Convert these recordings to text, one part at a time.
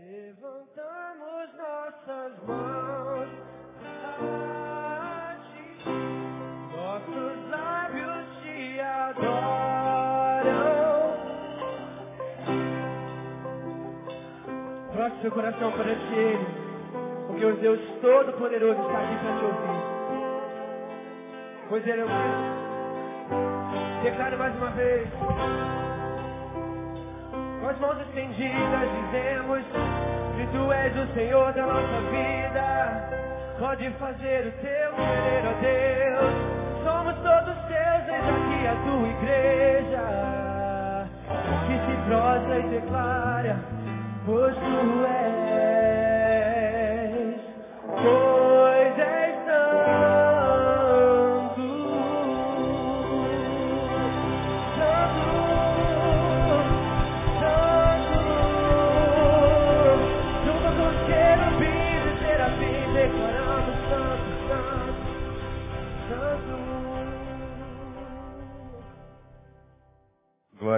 Levantamos nossas mãos ti, nossos lábios te adoram. Troque seu coração perante Ele, porque o Deus Todo-Poderoso está aqui para te ouvir. Pois Ele é o Deus. Declare mais uma vez. As mãos estendidas dizemos que Tu és o Senhor da nossa vida. Pode fazer o Teu querer, ó Deus. Somos todos Teus, eis aqui a Tua igreja. Que se prostra e declara, pois Tu és.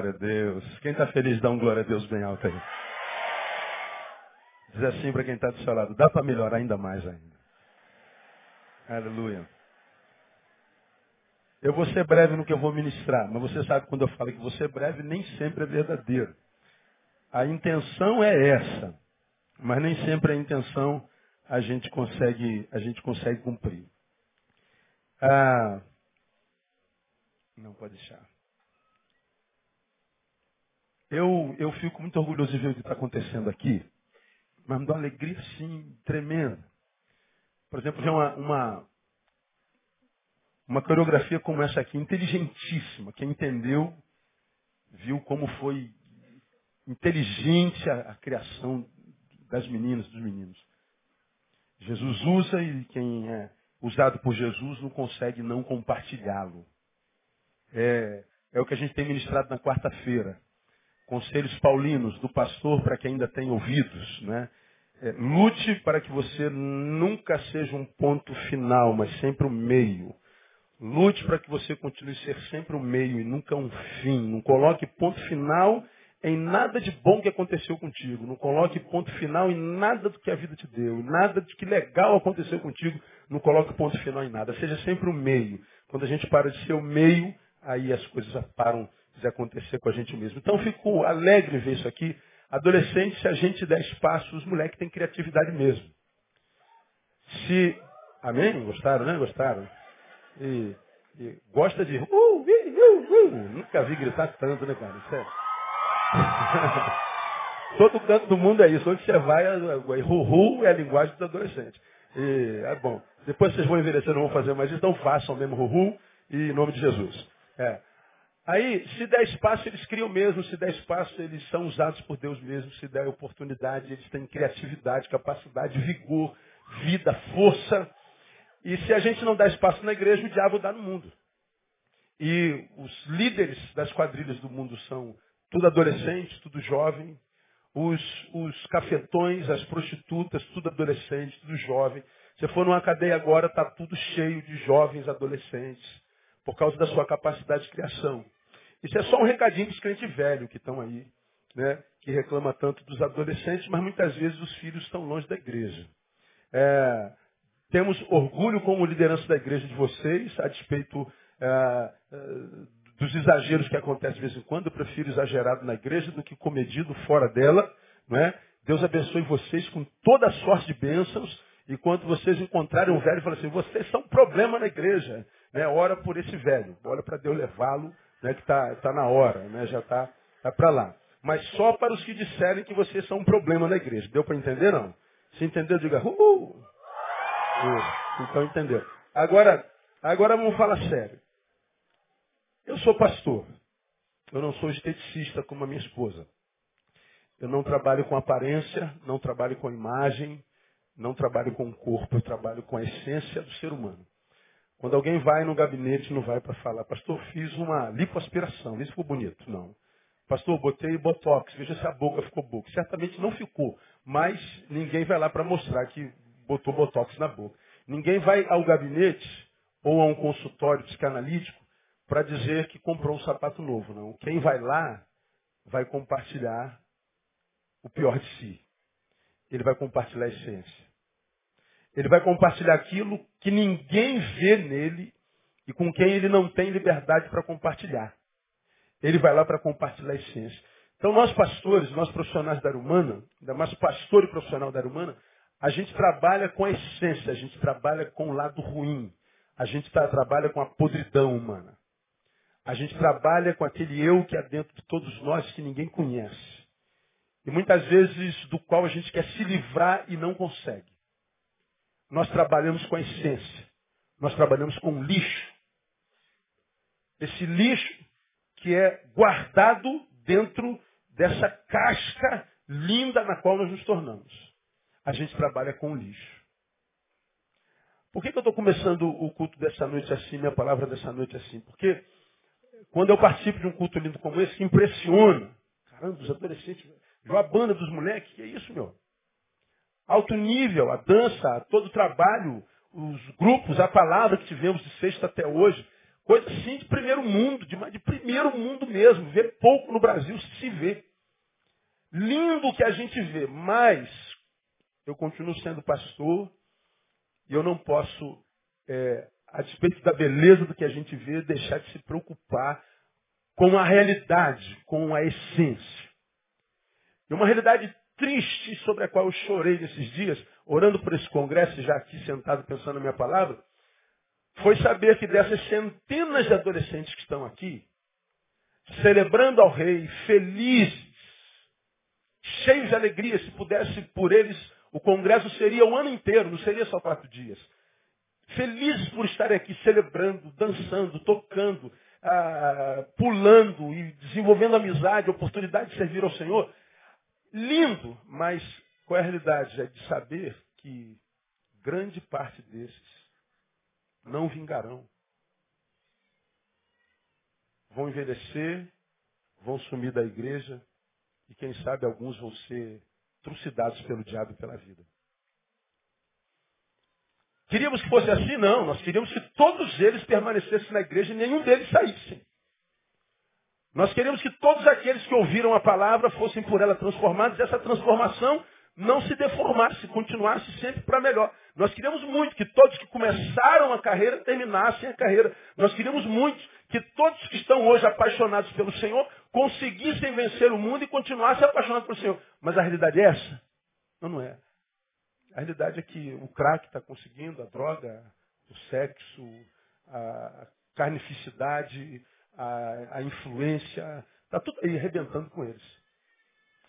Glória a Deus. Quem está feliz, dá um glória a Deus bem alto aí. Diz assim para quem está do seu lado, dá para melhorar ainda mais ainda. Aleluia. Eu vou ser breve no que eu vou ministrar, mas você sabe quando eu falo que vou ser breve, nem sempre é verdadeiro. A intenção é essa, mas nem sempre a intenção a gente consegue, a gente consegue cumprir. Ah, não pode deixar. Eu, eu fico muito orgulhoso de ver o que está acontecendo aqui, mas me dá uma alegria assim tremenda. Por exemplo, ver uma, uma, uma coreografia como essa aqui, inteligentíssima. Quem entendeu, viu como foi inteligente a, a criação das meninas, dos meninos. Jesus usa e quem é usado por Jesus não consegue não compartilhá-lo. É, é o que a gente tem ministrado na quarta-feira. Conselhos paulinos do pastor para quem ainda tem ouvidos. Né? É, lute para que você nunca seja um ponto final, mas sempre o um meio. Lute para que você continue a ser sempre o um meio e nunca um fim. Não coloque ponto final em nada de bom que aconteceu contigo. Não coloque ponto final em nada do que a vida te deu. Nada do que legal aconteceu contigo. Não coloque ponto final em nada. Seja sempre o um meio. Quando a gente para de ser o meio, aí as coisas param de acontecer com a gente mesmo. Então fico alegre ver isso aqui. Adolescente, se a gente der espaço, os moleques têm criatividade mesmo. Se. Amém? Gostaram, né? Gostaram? E, e gosta de. Uh, uh, uh, uh. Nunca vi gritar tanto, né, cara? Isso é... Todo canto do mundo é isso. Onde você vai, ru é a linguagem dos adolescentes. E, é bom. Depois vocês vão envelhecer, não vão fazer mais isso, então façam mesmo ru e em nome de Jesus. É. Aí, se der espaço, eles criam mesmo. Se der espaço, eles são usados por Deus mesmo. Se der oportunidade, eles têm criatividade, capacidade, vigor, vida, força. E se a gente não dá espaço na igreja, o diabo dá no mundo. E os líderes das quadrilhas do mundo são tudo adolescente, tudo jovem. Os, os cafetões, as prostitutas, tudo adolescente, tudo jovem. Se for numa cadeia agora, está tudo cheio de jovens adolescentes, por causa da sua capacidade de criação. Isso é só um recadinho para os crentes velhos que estão aí, né? que reclama tanto dos adolescentes, mas muitas vezes os filhos estão longe da igreja. É, temos orgulho como liderança da igreja de vocês, a despeito é, é, dos exageros que acontecem de vez em quando. Eu prefiro exagerado na igreja do que comedido fora dela. Não é? Deus abençoe vocês com toda a sorte de bênçãos. E quando vocês encontrarem um velho falarem assim, vocês são um problema na igreja. Né? Ora por esse velho. Ora para Deus levá-lo, né? que está tá na hora, né? já está tá para lá. Mas só para os que disserem que vocês são um problema na igreja. Deu para entender, não? Se entendeu, diga, uhul. Então entendeu. Agora, agora vamos falar sério. Eu sou pastor. Eu não sou esteticista como a minha esposa. Eu não trabalho com aparência, não trabalho com imagem, não trabalho com o corpo, eu trabalho com a essência do ser humano. Quando alguém vai no gabinete, não vai para falar, pastor, fiz uma lipoaspiração, isso ficou bonito. Não. Pastor, botei botox, veja se a boca ficou boa. Certamente não ficou, mas ninguém vai lá para mostrar que botou botox na boca. Ninguém vai ao gabinete ou a um consultório psicanalítico para dizer que comprou um sapato novo, não. Quem vai lá vai compartilhar o pior de si. ele vai compartilhar a essência. Ele vai compartilhar aquilo que ninguém vê nele e com quem ele não tem liberdade para compartilhar. Ele vai lá para compartilhar a essência. Então nós pastores, nós profissionais da área humana, ainda mais pastor e profissional da área humana, a gente trabalha com a essência, a gente trabalha com o lado ruim, a gente tá, trabalha com a podridão humana. A gente trabalha com aquele eu que é dentro de todos nós que ninguém conhece. E muitas vezes do qual a gente quer se livrar e não consegue. Nós trabalhamos com a essência. Nós trabalhamos com lixo. Esse lixo que é guardado dentro dessa casca linda na qual nós nos tornamos. A gente trabalha com lixo. Por que, que eu estou começando o culto dessa noite assim, minha palavra dessa noite assim? Porque quando eu participo de um culto lindo como esse, impressiona. Caramba, os adolescentes, a banda dos moleques, que é isso, meu? Alto nível, a dança, todo o trabalho, os grupos, a palavra que tivemos de sexta até hoje. Coisa assim de primeiro mundo, de, de primeiro mundo mesmo. Vê pouco no Brasil se vê. Lindo que a gente vê, mas eu continuo sendo pastor e eu não posso é, a despeito da beleza do que a gente vê, deixar de se preocupar com a realidade, com a essência. E uma realidade triste sobre a qual eu chorei nesses dias, orando por esse congresso, já aqui sentado pensando na minha palavra, foi saber que dessas centenas de adolescentes que estão aqui, celebrando ao rei, felizes, cheios de alegria, se pudesse por eles, o congresso seria o ano inteiro, não seria só quatro dias felizes por estarem aqui celebrando, dançando, tocando, ah, pulando e desenvolvendo amizade, oportunidade de servir ao Senhor. Lindo, mas qual é a realidade? É de saber que grande parte desses não vingarão. Vão envelhecer, vão sumir da igreja e quem sabe alguns vão ser trucidados pelo diabo e pela vida. Queríamos que fosse assim? Não. Nós queríamos que todos eles permanecessem na igreja e nenhum deles saísse. Nós queríamos que todos aqueles que ouviram a palavra fossem por ela transformados e essa transformação não se deformasse, continuasse sempre para melhor. Nós queríamos muito que todos que começaram a carreira terminassem a carreira. Nós queríamos muito que todos que estão hoje apaixonados pelo Senhor conseguissem vencer o mundo e continuassem apaixonados pelo Senhor. Mas a realidade é essa? Não, não é. A realidade é que o crack está conseguindo, a droga, o sexo, a carnificidade, a, a influência, está tudo aí arrebentando com eles.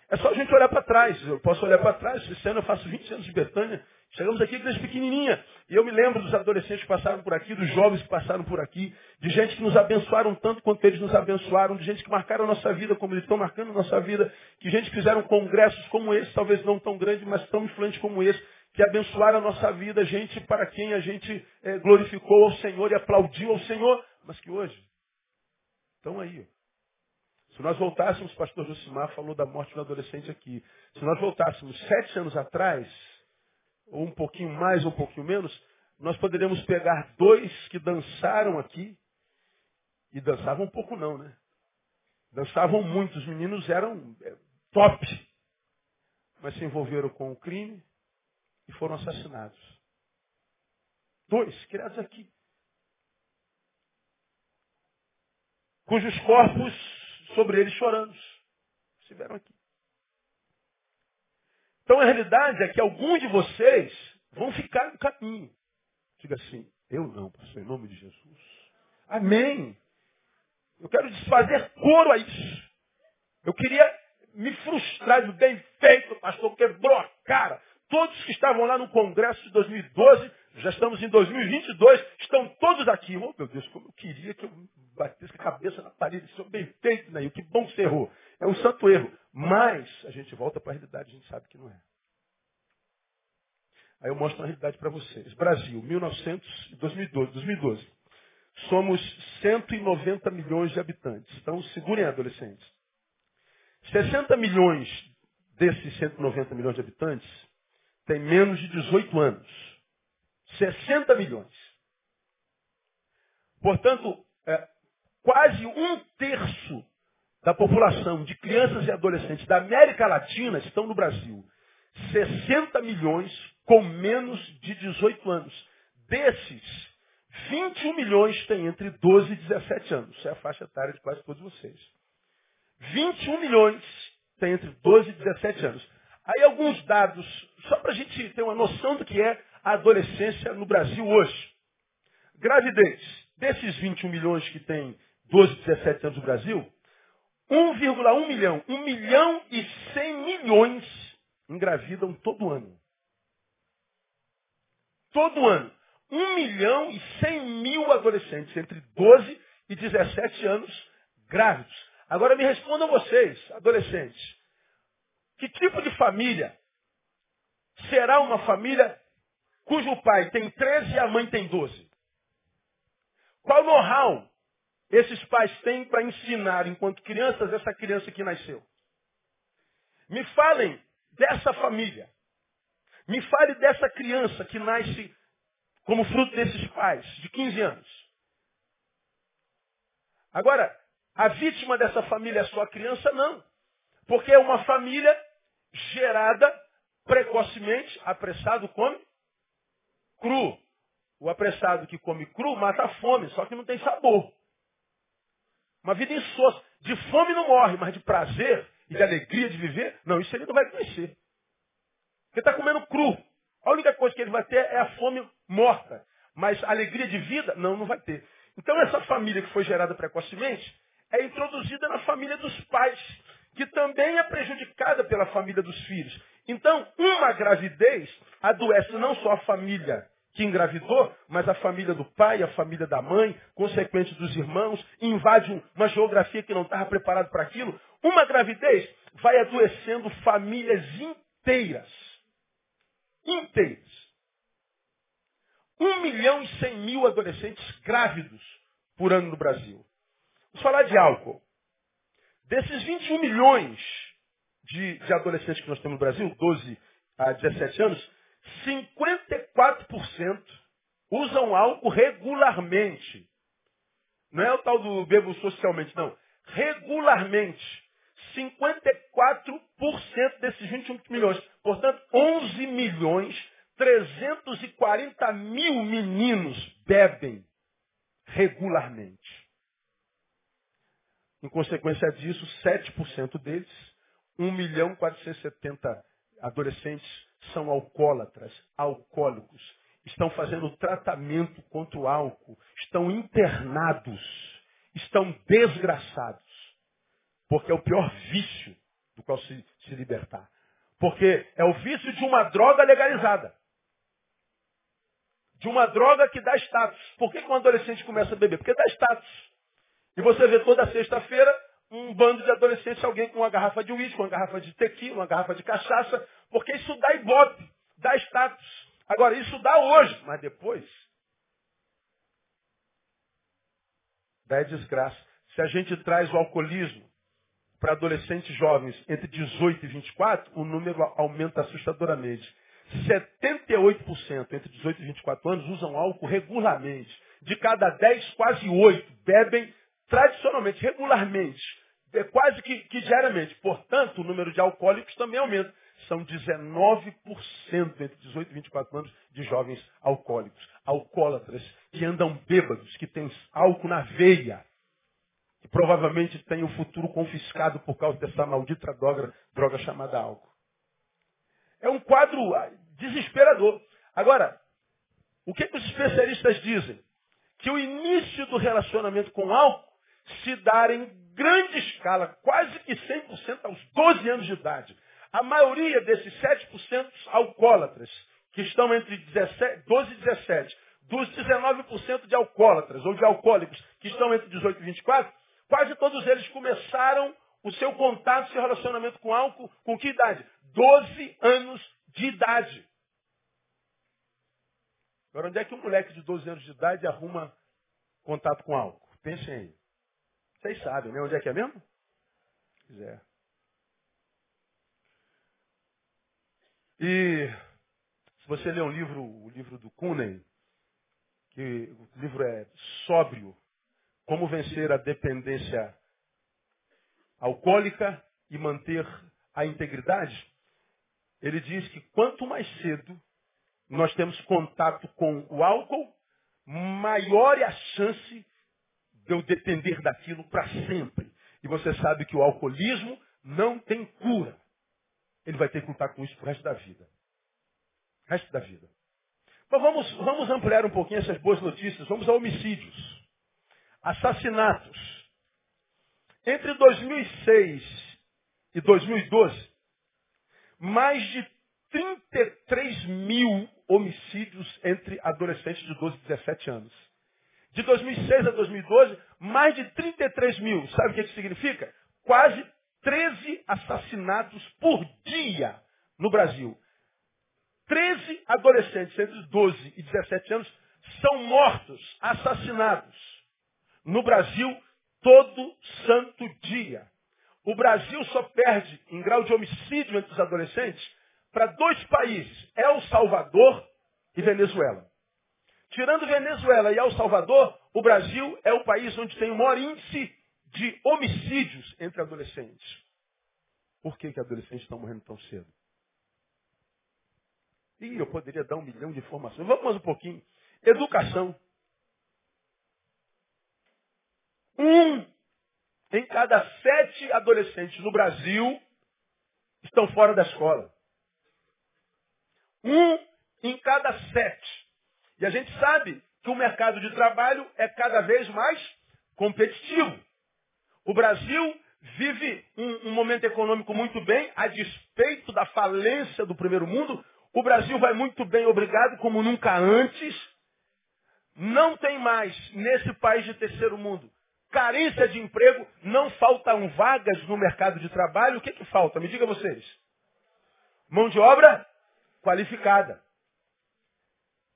É só a gente olhar para trás. Eu posso olhar para trás. Esse ano eu faço 20 anos de Betânia. Chegamos aqui desde pequenininha. E eu me lembro dos adolescentes que passaram por aqui, dos jovens que passaram por aqui, de gente que nos abençoaram tanto quanto eles nos abençoaram, de gente que marcaram a nossa vida como eles estão marcando a nossa vida, de gente que fizeram congressos como esse, talvez não tão grande, mas tão influente como esse, que abençoaram a nossa vida, gente para quem a gente é, glorificou ao Senhor e aplaudiu ao Senhor, mas que hoje estão aí. Se nós voltássemos, o pastor Josimar falou da morte do adolescente aqui. Se nós voltássemos sete anos atrás, ou um pouquinho mais ou um pouquinho menos, nós poderíamos pegar dois que dançaram aqui, e dançavam um pouco não, né? Dançavam muito, os meninos eram é, top, mas se envolveram com o crime, e foram assassinados. Dois, criados aqui. Cujos corpos sobre eles chorando. Estiveram aqui. Então a realidade é que alguns de vocês vão ficar no caminho. Diga assim, eu não, pastor, em nome de Jesus. Amém. Eu quero desfazer coro a isso. Eu queria me frustrar de bem feito, pastor, quebrou a cara. Todos que estavam lá no Congresso de 2012, já estamos em 2022, estão todos aqui. Oh, meu Deus, como eu queria que eu batesse a cabeça na parede. Isso é bem feito, né? Que bom que você errou. É um santo erro. Mas a gente volta para a realidade, a gente sabe que não é. Aí eu mostro a realidade para vocês. Brasil, 1900, 2012, 2012. Somos 190 milhões de habitantes. Então, segurem adolescentes. 60 milhões desses 190 milhões de habitantes tem menos de 18 anos. 60 milhões. Portanto, é, quase um terço da população de crianças e adolescentes da América Latina estão no Brasil. 60 milhões com menos de 18 anos. Desses, 21 milhões têm entre 12 e 17 anos. Isso é a faixa etária de quase todos vocês. 21 milhões têm entre 12 e 17 anos. Aí alguns dados, só para a gente ter uma noção do que é a adolescência no Brasil hoje. Gravidez. Desses 21 milhões que têm 12, 17 anos no Brasil, 1,1 milhão, 1 milhão e 100 milhões engravidam todo ano. Todo ano. 1 milhão e 100 mil adolescentes entre 12 e 17 anos grávidos. Agora me respondam vocês, adolescentes. Que tipo de família será uma família cujo pai tem 13 e a mãe tem 12? Qual know-how esses pais têm para ensinar, enquanto crianças, essa criança que nasceu? Me falem dessa família. Me fale dessa criança que nasce como fruto desses pais, de 15 anos. Agora, a vítima dessa família é só a criança? Não. Porque é uma família gerada precocemente, apressado come cru. O apressado que come cru mata a fome, só que não tem sabor. Uma vida insossa. De fome não morre, mas de prazer e de alegria de viver, não, isso ele não vai conhecer. Porque está comendo cru. A única coisa que ele vai ter é a fome morta. Mas alegria de vida, não, não vai ter. Então essa família que foi gerada precocemente é introduzida na família dos pais, que também é prejudicada pela família dos filhos. Então, uma gravidez adoece não só a família que engravidou, mas a família do pai, a família da mãe, consequente dos irmãos, invade uma geografia que não estava preparada para aquilo. Uma gravidez vai adoecendo famílias inteiras. Inteiras. Um milhão e cem mil adolescentes grávidos por ano no Brasil. Vamos falar de álcool. Desses 21 milhões de, de adolescentes que nós temos no Brasil, 12 a 17 anos, 54% usam álcool regularmente. Não é o tal do bebo socialmente, não. Regularmente. 54% desses 21 milhões. Portanto, 11 milhões 340 mil meninos bebem regularmente. Em consequência disso, 7% deles, 1 milhão 470 adolescentes são alcoólatras, alcoólicos. Estão fazendo tratamento contra o álcool. Estão internados. Estão desgraçados. Porque é o pior vício do qual se, se libertar. Porque é o vício de uma droga legalizada. De uma droga que dá status. Por que, que um adolescente começa a beber? Porque dá status. E você vê toda sexta-feira um bando de adolescentes, alguém com uma garrafa de uísque, uma garrafa de tequila, uma garrafa de cachaça, porque isso dá ibope, dá status. Agora, isso dá hoje, mas depois dá desgraça. Se a gente traz o alcoolismo para adolescentes jovens entre 18 e 24, o número aumenta assustadoramente. 78% entre 18 e 24 anos usam álcool regularmente. De cada 10, quase 8 bebem tradicionalmente, regularmente é quase que, que diariamente. Portanto, o número de alcoólicos também aumenta. São 19% entre 18 e 24 anos de jovens alcoólicos. Alcoólatras que andam bêbados, que têm álcool na veia. Que provavelmente têm o futuro confiscado por causa dessa maldita droga, droga chamada álcool. É um quadro ah, desesperador. Agora, o que, que os especialistas dizem? Que o início do relacionamento com álcool se dá em grande escala, quase que 100% aos 12 anos de idade. A maioria desses 7% alcoólatras, que estão entre 17, 12 e 17, dos 19% de alcoólatras ou de alcoólicos que estão entre 18 e 24, quase todos eles começaram o seu contato, seu relacionamento com álcool, com que idade? 12 anos de idade. Agora, onde é que um moleque de 12 anos de idade arruma contato com álcool? Pensem aí. Vocês sabem, né? Onde é que é mesmo? É. E se você ler um livro, o livro do Kunen, que o livro é sóbrio, como vencer a dependência alcoólica e manter a integridade, ele diz que quanto mais cedo nós temos contato com o álcool, maior é a chance de eu depender daquilo para sempre. E você sabe que o alcoolismo não tem cura. Ele vai ter que lutar com isso pro resto da vida. Resto da vida. Mas vamos, vamos ampliar um pouquinho essas boas notícias. Vamos a homicídios. Assassinatos. Entre 2006 e 2012, mais de 33 mil homicídios entre adolescentes de 12 e 17 anos. De 2006 a 2012, mais de 33 mil. Sabe o que isso significa? Quase 13 assassinatos por dia no Brasil. 13 adolescentes entre 12 e 17 anos são mortos, assassinados. No Brasil, todo santo dia. O Brasil só perde em grau de homicídio entre os adolescentes para dois países, El Salvador e Venezuela. Tirando Venezuela e El Salvador, o Brasil é o país onde tem o maior índice de homicídios entre adolescentes. Por que, que adolescentes estão morrendo tão cedo? E eu poderia dar um milhão de informações. Vamos mais um pouquinho. Educação. Um em cada sete adolescentes no Brasil estão fora da escola. Um em cada sete. E a gente sabe que o mercado de trabalho é cada vez mais competitivo. O Brasil vive um, um, momento econômico muito bem, a despeito da falência do primeiro mundo. O Brasil vai muito bem, obrigado, como nunca antes. Não tem mais, nesse país de terceiro mundo, carência de emprego, não faltam vagas no mercado de trabalho. O que, que falta? Me diga vocês. Mão de obra qualificada.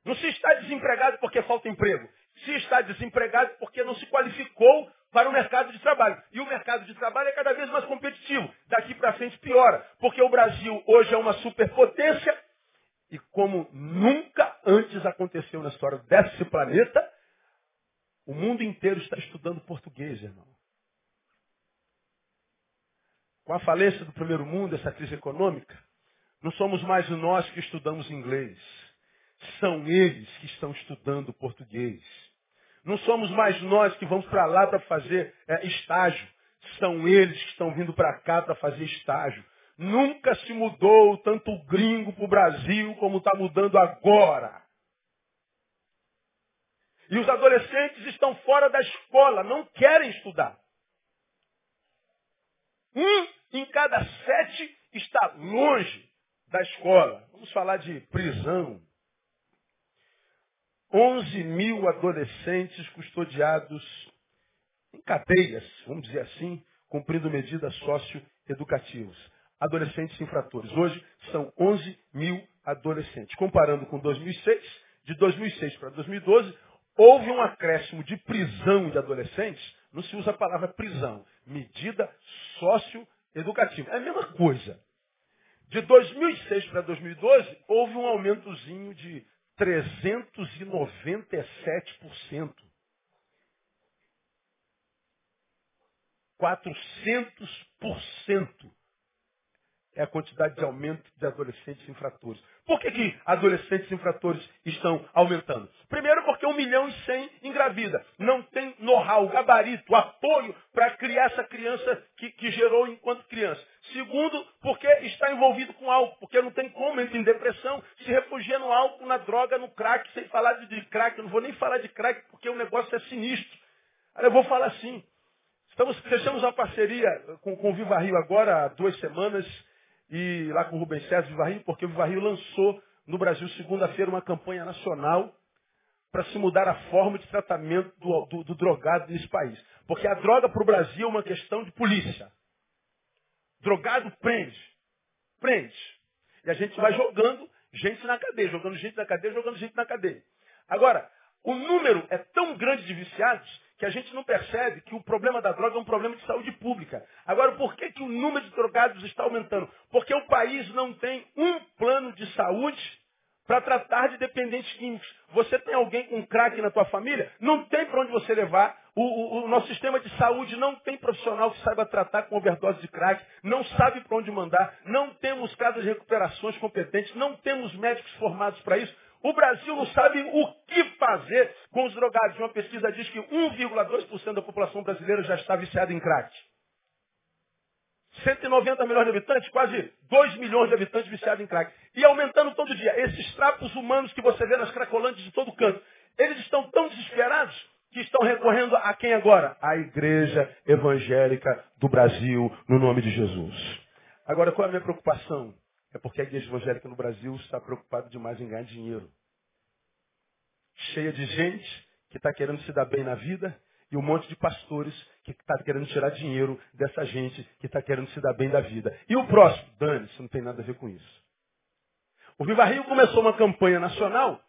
Não se está desempregado porque falta emprego. Se está desempregado porque não se qualificou para o mercado de trabalho. E o mercado de trabalho é cada vez mais competitivo. Daqui para frente piora. Porque o Brasil hoje é uma superpotência e como nunca antes aconteceu na história desse planeta, o mundo inteiro está estudando português, irmão. Com a falência do primeiro mundo, essa crise econômica, não somos mais nós que estudamos inglês. São eles que estão estudando português. Não somos mais nós que vamos para lá para fazer é, estágio. São eles que estão vindo para cá para fazer estágio. Nunca se mudou tanto o gringo para o Brasil como está mudando agora. E os adolescentes estão fora da escola, não querem estudar. Um em cada sete está longe da escola. Vamos falar de prisão. 11 mil adolescentes custodiados em cadeias, vamos dizer assim, cumprindo medidas socioeducativas. Adolescentes infratores. Hoje são 11 mil adolescentes. Comparando com 2006, de 2006 para 2012, houve um acréscimo de prisão de adolescentes, não se usa a palavra prisão, medida socioeducativa. É a mesma coisa. De 2006 para 2012, houve um aumentozinho de 397%. 400% é a quantidade de aumento de adolescentes infratores. Por que, que adolescentes infratores estão aumentando? Primeiro porque um milhão e cem engravida. Não tem know-how, gabarito, apoio para criar essa criança que, que, gerou enquanto criança. Segundo, porque está envolvido com álcool, porque não tem como, entra em depressão, se refugia no álcool, na droga, no crack, sem falar de, de crack. Eu não vou nem falar de crack porque o negócio é sinistro. Eu vou falar assim. Estamos, fechamos uma parceria com, com o Viva Rio agora, há duas semanas, e lá com o Rubens César Viva Rio, porque o Viva Rio lançou no Brasil segunda-feira uma campanha nacional para se mudar a forma de tratamento do, do, do drogado nesse país. Porque a droga para o Brasil é uma questão de polícia. Drogado prende. Prende. E a gente vai jogando gente na cadeia, jogando gente na cadeia, jogando gente na cadeia. Agora, o número é tão grande de viciados que a gente não percebe que o problema da droga é um problema de saúde pública. Agora, por que, que o número de drogados está aumentando? Porque o país não tem um plano de saúde para tratar de dependentes químicos. Você tem alguém com crack na tua família? Não tem para onde você levar. O, o, o, nosso sistema de saúde não tem profissional que saiba tratar com overdose de crack, não sabe para onde mandar, não temos casas de recuperações competentes, não temos médicos formados para isso. O Brasil não sabe o que fazer com os drogados. Uma pesquisa diz que 1,2% da população brasileira já está viciada em crack. 190 milhões de habitantes, quase 2 milhões de habitantes viciados em crack. E aumentando todo dia. Esses trapos humanos que você vê nas cracolantes de todo canto, eles estão tão desesperados que estão recorrendo a quem agora? A igreja evangélica do Brasil, no nome de Jesus. Agora, qual é a minha preocupação? É porque a igreja evangélica no Brasil está preocupada demais em ganhar dinheiro. Cheia de gente que está querendo se dar bem na vida e um monte de pastores que está querendo tirar dinheiro dessa gente que está querendo se dar bem da vida. E o próximo? Dane, isso não tem nada a ver com isso. O Viva Rio começou uma campanha nacional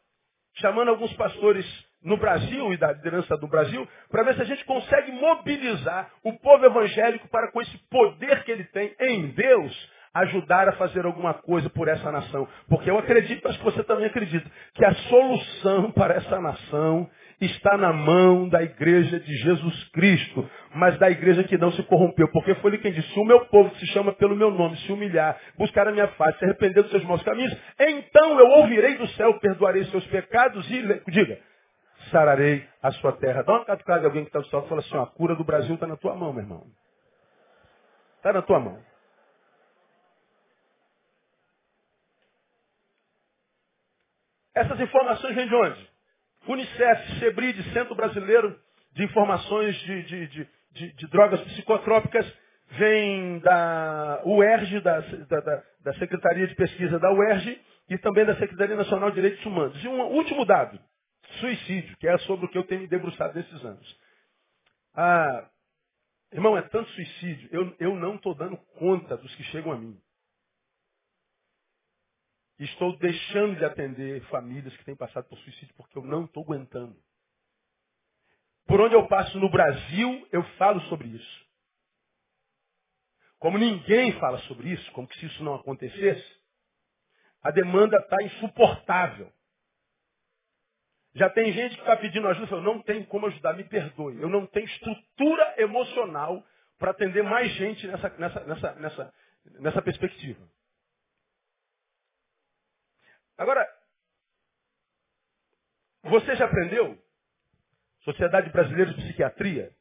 chamando alguns pastores no Brasil e da liderança do Brasil para ver se a gente consegue mobilizar o povo evangélico para com esse poder que ele tem em Deus ajudar a fazer alguma coisa por essa nação. Porque eu acredito, acho que você também acredita, que a solução para essa nação está na mão da igreja de Jesus Cristo, mas da igreja que não se corrompeu. Porque foi ele quem disse, se o meu povo que se chama pelo meu nome, se humilhar, buscar a minha face, se arrepender dos seus maus caminhos, então eu ouvirei do céu, perdoarei seus pecados e, diga, sararei a sua terra. Dá uma catucada de alguém que está do céu e fala assim, a cura do Brasil está na tua mão, meu irmão. Está na tua mão. Essas informações vêm de onde? Unicef, SEBRID, Centro Brasileiro de Informações de, de, de, de, de Drogas Psicotrópicas, vem da UERJ, da, da, da, Secretaria de Pesquisa da UERJ, e também da Secretaria Nacional de Direitos Humanos. E um último dado, suicídio, que é sobre o que eu tenho me debruçado nesses anos. Ah, irmão, é tanto suicídio, eu, eu não estou dando conta dos que chegam a mim. Estou deixando de atender famílias que têm passado por suicídio porque eu não estou aguentando. Por onde eu passo no Brasil, eu falo sobre isso. Como ninguém fala sobre isso, como se isso não acontecesse, a demanda está insuportável. Já tem gente que está pedindo ajuda, eu não tenho como ajudar, me perdoe. Eu não tenho estrutura emocional para atender mais gente nessa, nessa, nessa, nessa, nessa perspectiva. Agora, você já aprendeu? Sociedade Brasileira de Psiquiatria,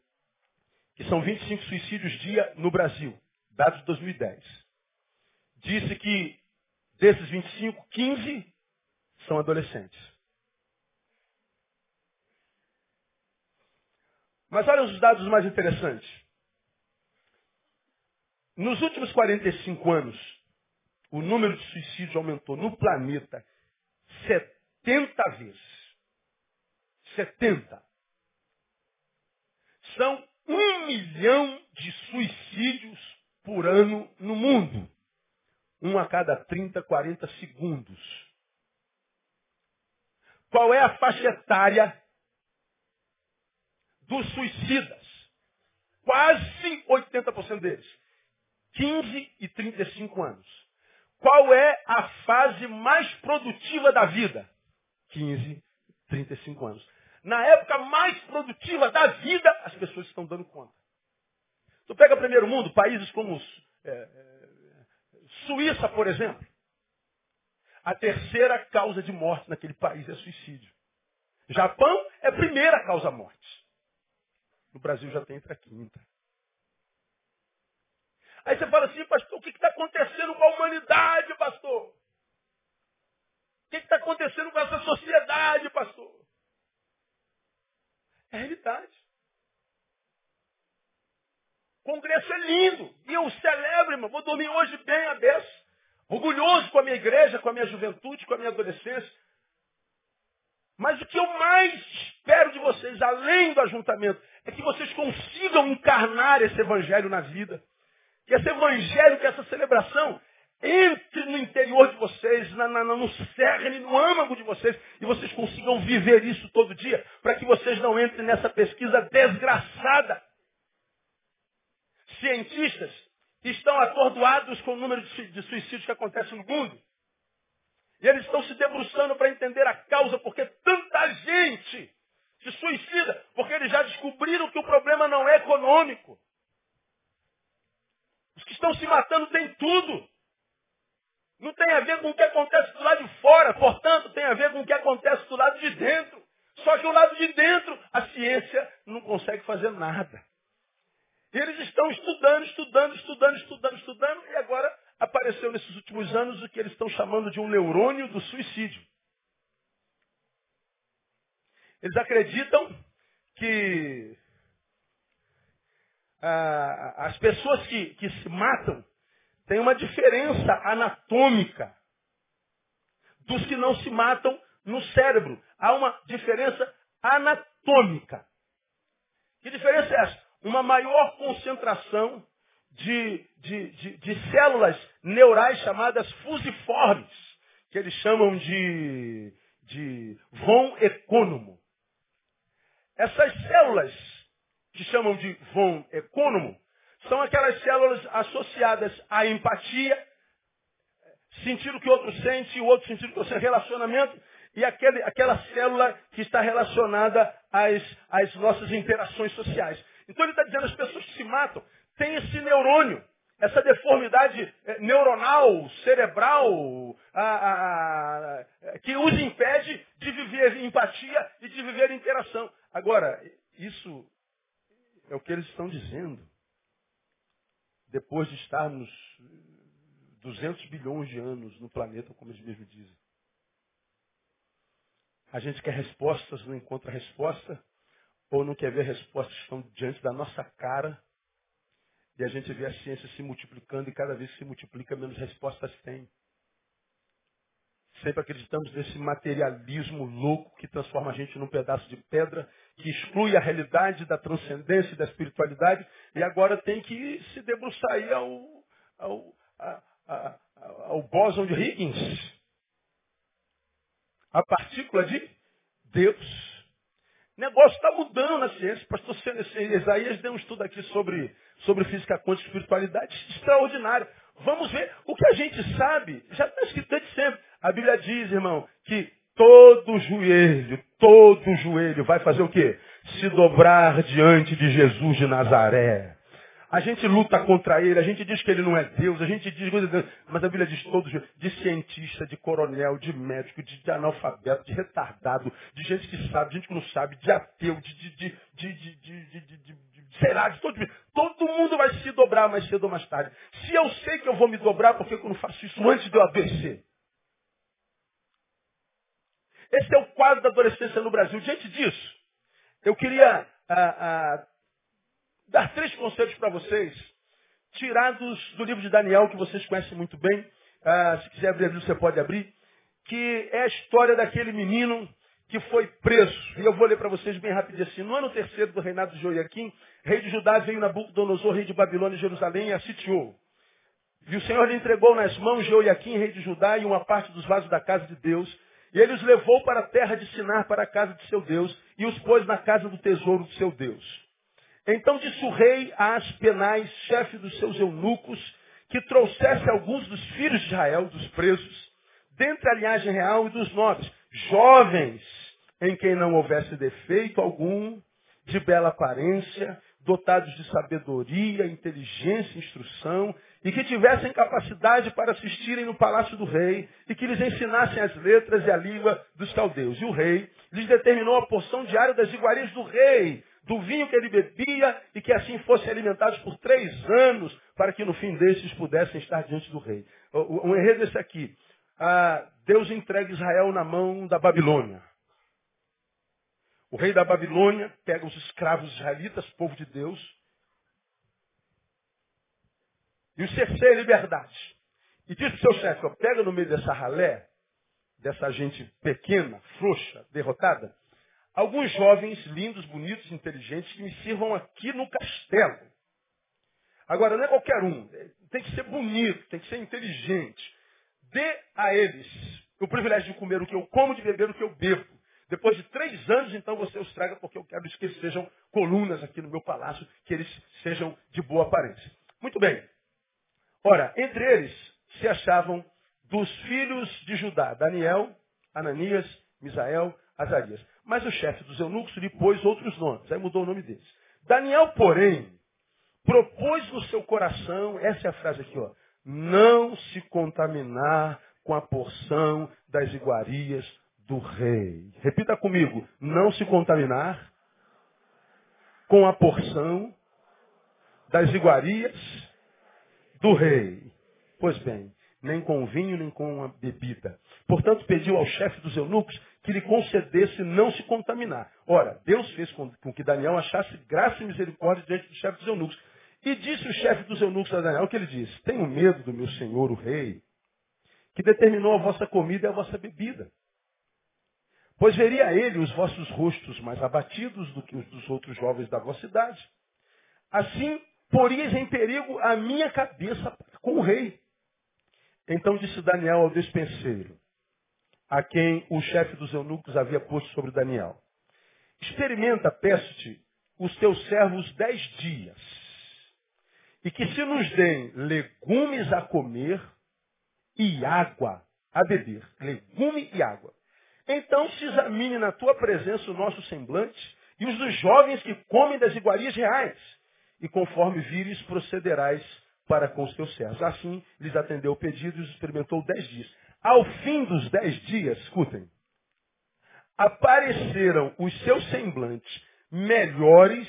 que são 25 suicídios dia no Brasil, dados de 2010. Disse que desses 25, 15 são adolescentes. Mas olha os dados mais interessantes. Nos últimos 45 anos, o número de suicídios aumentou no planeta 70 vezes. 70. São um milhão de suicídios por ano no mundo. Um a cada 30, 40 segundos. Qual é a faixa etária dos suicidas? Quase 80% deles. 15 e 35 anos. Qual é a fase mais produtiva da vida? 15, 35 anos. Na época mais produtiva da vida, as pessoas estão dando conta. Tu pega o primeiro mundo, países como é, é, Suíça, por exemplo. A terceira causa de morte naquele país é suicídio. Japão é a primeira causa morte. No Brasil já tem entre a quinta. Aí você fala assim, pastor, o que está acontecendo com a humanidade, pastor? O que está acontecendo com essa sociedade, pastor? É realidade. O congresso é lindo. E eu celebro, irmão. Vou dormir hoje bem aberto. Orgulhoso com a minha igreja, com a minha juventude, com a minha adolescência. Mas o que eu mais espero de vocês, além do ajuntamento, é que vocês consigam encarnar esse evangelho na vida. Que esse evangelho, que essa celebração entre no interior de vocês, na, na, no cerne, no âmago de vocês, e vocês consigam viver isso todo dia, para que vocês não entrem nessa pesquisa desgraçada. Cientistas estão atordoados com o número de suicídios que acontece no mundo. E eles estão se debruçando para entender a causa, porque tanta gente se suicida, porque eles já descobriram que o problema não é econômico. Os que estão se matando têm tudo. Não tem a ver com o que acontece do lado de fora, portanto, tem a ver com o que acontece do lado de dentro. Só que o lado de dentro, a ciência não consegue fazer nada. E eles estão estudando, estudando, estudando, estudando, estudando, e agora apareceu nesses últimos anos o que eles estão chamando de um neurônio do suicídio. Eles acreditam que ah, as pessoas que, que se matam têm uma diferença anatômica dos que não se matam no cérebro. Há uma diferença anatômica. Que diferença é essa? Uma maior concentração de, de, de, de células neurais chamadas fusiformes, que eles chamam de, de von econômico. Essas células, que chamam de von econômico, são aquelas células associadas à empatia, sentir o que o outro sente, o outro sentir o que o outro relacionamento, e aquele, aquela célula que está relacionada às, às nossas interações sociais. Então ele está dizendo as pessoas que se matam têm esse neurônio, essa deformidade eh, neuronal, cerebral, a, a, a, que os impede de viver empatia e de viver interação. Agora, isso é o que eles estão dizendo. Depois de estarmos 200 bilhões de anos no planeta, como eles mesmos dizem. A gente quer respostas, não encontra resposta, ou não quer ver respostas que estão diante da nossa cara, e a gente vê a ciência se multiplicando, e cada vez que se multiplica, menos respostas tem. Sempre acreditamos nesse materialismo louco que transforma a gente num pedaço de pedra, que exclui a realidade da transcendência e da espiritualidade, e agora tem que se debruçar aí ao, ao, ao bóson de Higgins. A partícula de Deus. O negócio está mudando na ciência. Pastor Isaías deu um estudo aqui sobre, sobre física quântica e espiritualidade extraordinário. Vamos ver o que a gente sabe. Já está escrito desde sempre. A Bíblia diz, irmão, que todo joelho, todo joelho vai fazer o quê? Se dobrar diante de Jesus de Nazaré. A gente luta contra ele, a gente diz que ele não é Deus, a gente diz mas a Bíblia diz todos, de cientista, de coronel, de médico, de, de, analfabeto, de retardado, de gente que sabe, de gente que não sabe, de ateu, de, de, de, de, de, de, de sei lá, de todo, todo mundo vai se dobrar mais cedo ou mais tarde. Se eu sei que eu vou me dobrar, por que eu não faço isso antes de eu adoecer? Esse é o quadro da adolescência no Brasil. Diante disso, eu queria ah, ah, dar três conselhos para vocês, tirados do livro de Daniel, que vocês conhecem muito bem. Ah, se quiser abrir, você pode abrir. Que é a história daquele menino que foi preso. E eu vou ler para vocês bem rapidinho assim. No ano terceiro do reinado de Joiaquim, rei de Judá veio Nabucodonosor, rei de Babilônia e Jerusalém, e a sitiou. E o Senhor lhe entregou nas mãos Joiaquim, rei de Judá, e uma parte dos vasos da casa de Deus. E ele os levou para a terra de Sinar, para a casa de seu Deus, e os pôs na casa do tesouro do seu Deus. Então disse o rei a Aspenais, chefe dos seus eunucos, que trouxesse alguns dos filhos de Israel, dos presos, dentre a linhagem real e dos nobres, jovens, em quem não houvesse defeito algum, de bela aparência, dotados de sabedoria, inteligência, instrução, e que tivessem capacidade para assistirem no palácio do rei, e que lhes ensinassem as letras e a língua dos caldeus. E o rei lhes determinou a porção diária das iguarias do rei, do vinho que ele bebia e que assim fossem alimentados por três anos, para que no fim desses pudessem estar diante do rei. O, o enredo é esse aqui. Ah, Deus entrega Israel na mão da Babilônia. O rei da Babilônia pega os escravos israelitas, povo de Deus, e os cerceia liberdade. E diz para o seu chefe, pega no meio dessa ralé, dessa gente pequena, frouxa, derrotada, alguns jovens lindos, bonitos, inteligentes que me sirvam aqui no castelo. Agora, não é qualquer um. Tem que ser bonito, tem que ser inteligente. Dê a eles o privilégio de comer o que eu como, de beber o que eu bebo. Depois de três anos, então você os traga, porque eu quero que eles sejam colunas aqui no meu palácio, que eles sejam de boa aparência. Muito bem. Ora, entre eles se achavam dos filhos de Judá, Daniel, Ananias, Misael, Azarias. Mas o chefe dos eunucos lhe pôs outros nomes, aí mudou o nome deles. Daniel, porém, propôs no seu coração, essa é a frase aqui, ó, não se contaminar com a porção das iguarias do rei. Repita comigo, não se contaminar com a porção das iguarias do rei. Pois bem, nem com vinho, nem com a bebida. Portanto, pediu ao chefe dos eunucos que lhe concedesse não se contaminar. Ora, Deus fez com que Daniel achasse graça e misericórdia diante do chefe dos eunucos. E disse o chefe dos eunucos a Daniel o que ele disse: Tenho medo do meu senhor, o rei, que determinou a vossa comida e a vossa bebida. Pois veria ele os vossos rostos mais abatidos do que os dos outros jovens da vossa idade. Assim, porias em perigo a minha cabeça com o rei. Então disse Daniel ao despenseiro, a quem o chefe dos eunucos havia posto sobre Daniel. Experimenta, peço-te, os teus servos dez dias, e que se nos deem legumes a comer e água a beber. Legume e água. Então se examine na tua presença o nosso semblante e os dos jovens que comem das iguarias reais. E conforme vires, procederás para com os teus servos. Assim, lhes atendeu o pedido e os experimentou dez dias. Ao fim dos dez dias, escutem, apareceram os seus semblantes melhores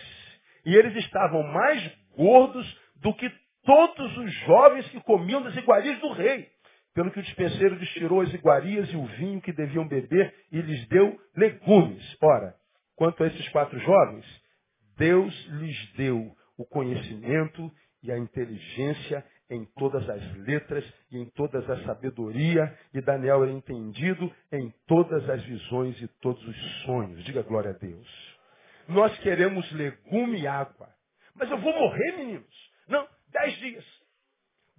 e eles estavam mais gordos do que todos os jovens que comiam das iguarias do rei. Pelo que o dispenseiro lhes tirou as iguarias e o vinho que deviam beber e lhes deu legumes. Ora, quanto a esses quatro jovens, Deus lhes deu o conhecimento e a inteligência em todas as letras e em toda a sabedoria, e Daniel era entendido em todas as visões e todos os sonhos. Diga glória a Deus. Nós queremos legume e água. Mas eu vou morrer, meninos. Não, dez dias.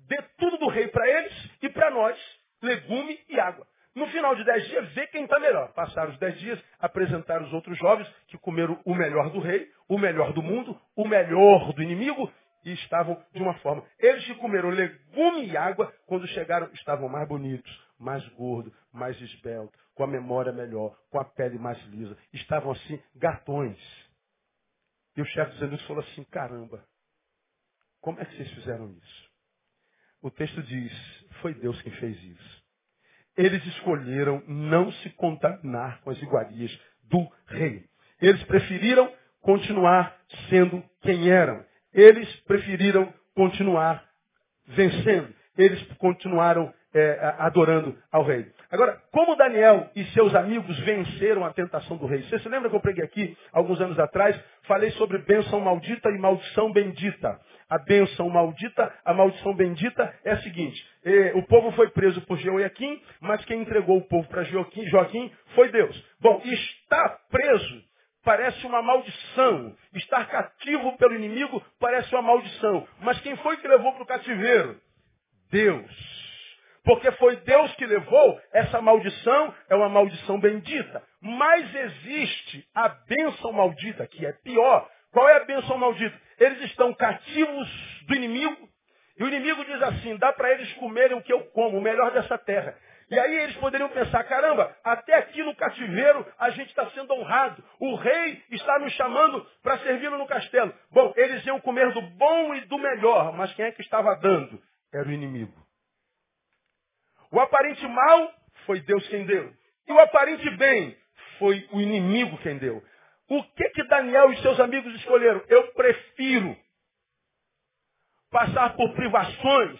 Dê tudo do rei para eles e para nós, legume e água. No final de dez dias, vê quem está melhor. Passaram os dez dias, apresentaram os outros jovens que comeram o melhor do rei, o melhor do mundo, o melhor do inimigo e estavam de uma forma. Eles que comeram legume e água, quando chegaram, estavam mais bonitos, mais gordos, mais esbeltos, com a memória melhor, com a pele mais lisa. Estavam assim, gatões. E o chefe dos eunucos falou assim, caramba, como é que vocês fizeram isso? O texto diz, foi Deus quem fez isso. Eles escolheram não se contaminar com as iguarias do rei. Eles preferiram continuar sendo quem eram. Eles preferiram continuar vencendo. Eles continuaram é, adorando ao rei. Agora, como Daniel e seus amigos venceram a tentação do rei? Você se lembra que eu preguei aqui, alguns anos atrás, falei sobre bênção maldita e maldição bendita. A bênção maldita, a maldição bendita é a seguinte, o povo foi preso por Jeoiaquim, mas quem entregou o povo para Joaquim, Joaquim foi Deus. Bom, está preso parece uma maldição. Estar cativo pelo inimigo parece uma maldição. Mas quem foi que levou para o cativeiro? Deus. Porque foi Deus que levou, essa maldição é uma maldição bendita. Mas existe a bênção maldita, que é pior. Qual é a bênção maldita? Eles estão cativos do inimigo, e o inimigo diz assim, dá para eles comerem o que eu como, o melhor dessa terra. E aí eles poderiam pensar, caramba, até aqui no cativeiro a gente está sendo honrado. O rei está nos chamando para servi-lo no castelo. Bom, eles iam comer do bom e do melhor, mas quem é que estava dando? Era o inimigo. O aparente mal foi Deus quem deu. E o aparente bem foi o inimigo quem deu. O que que Daniel e seus amigos escolheram? Eu prefiro passar por privações,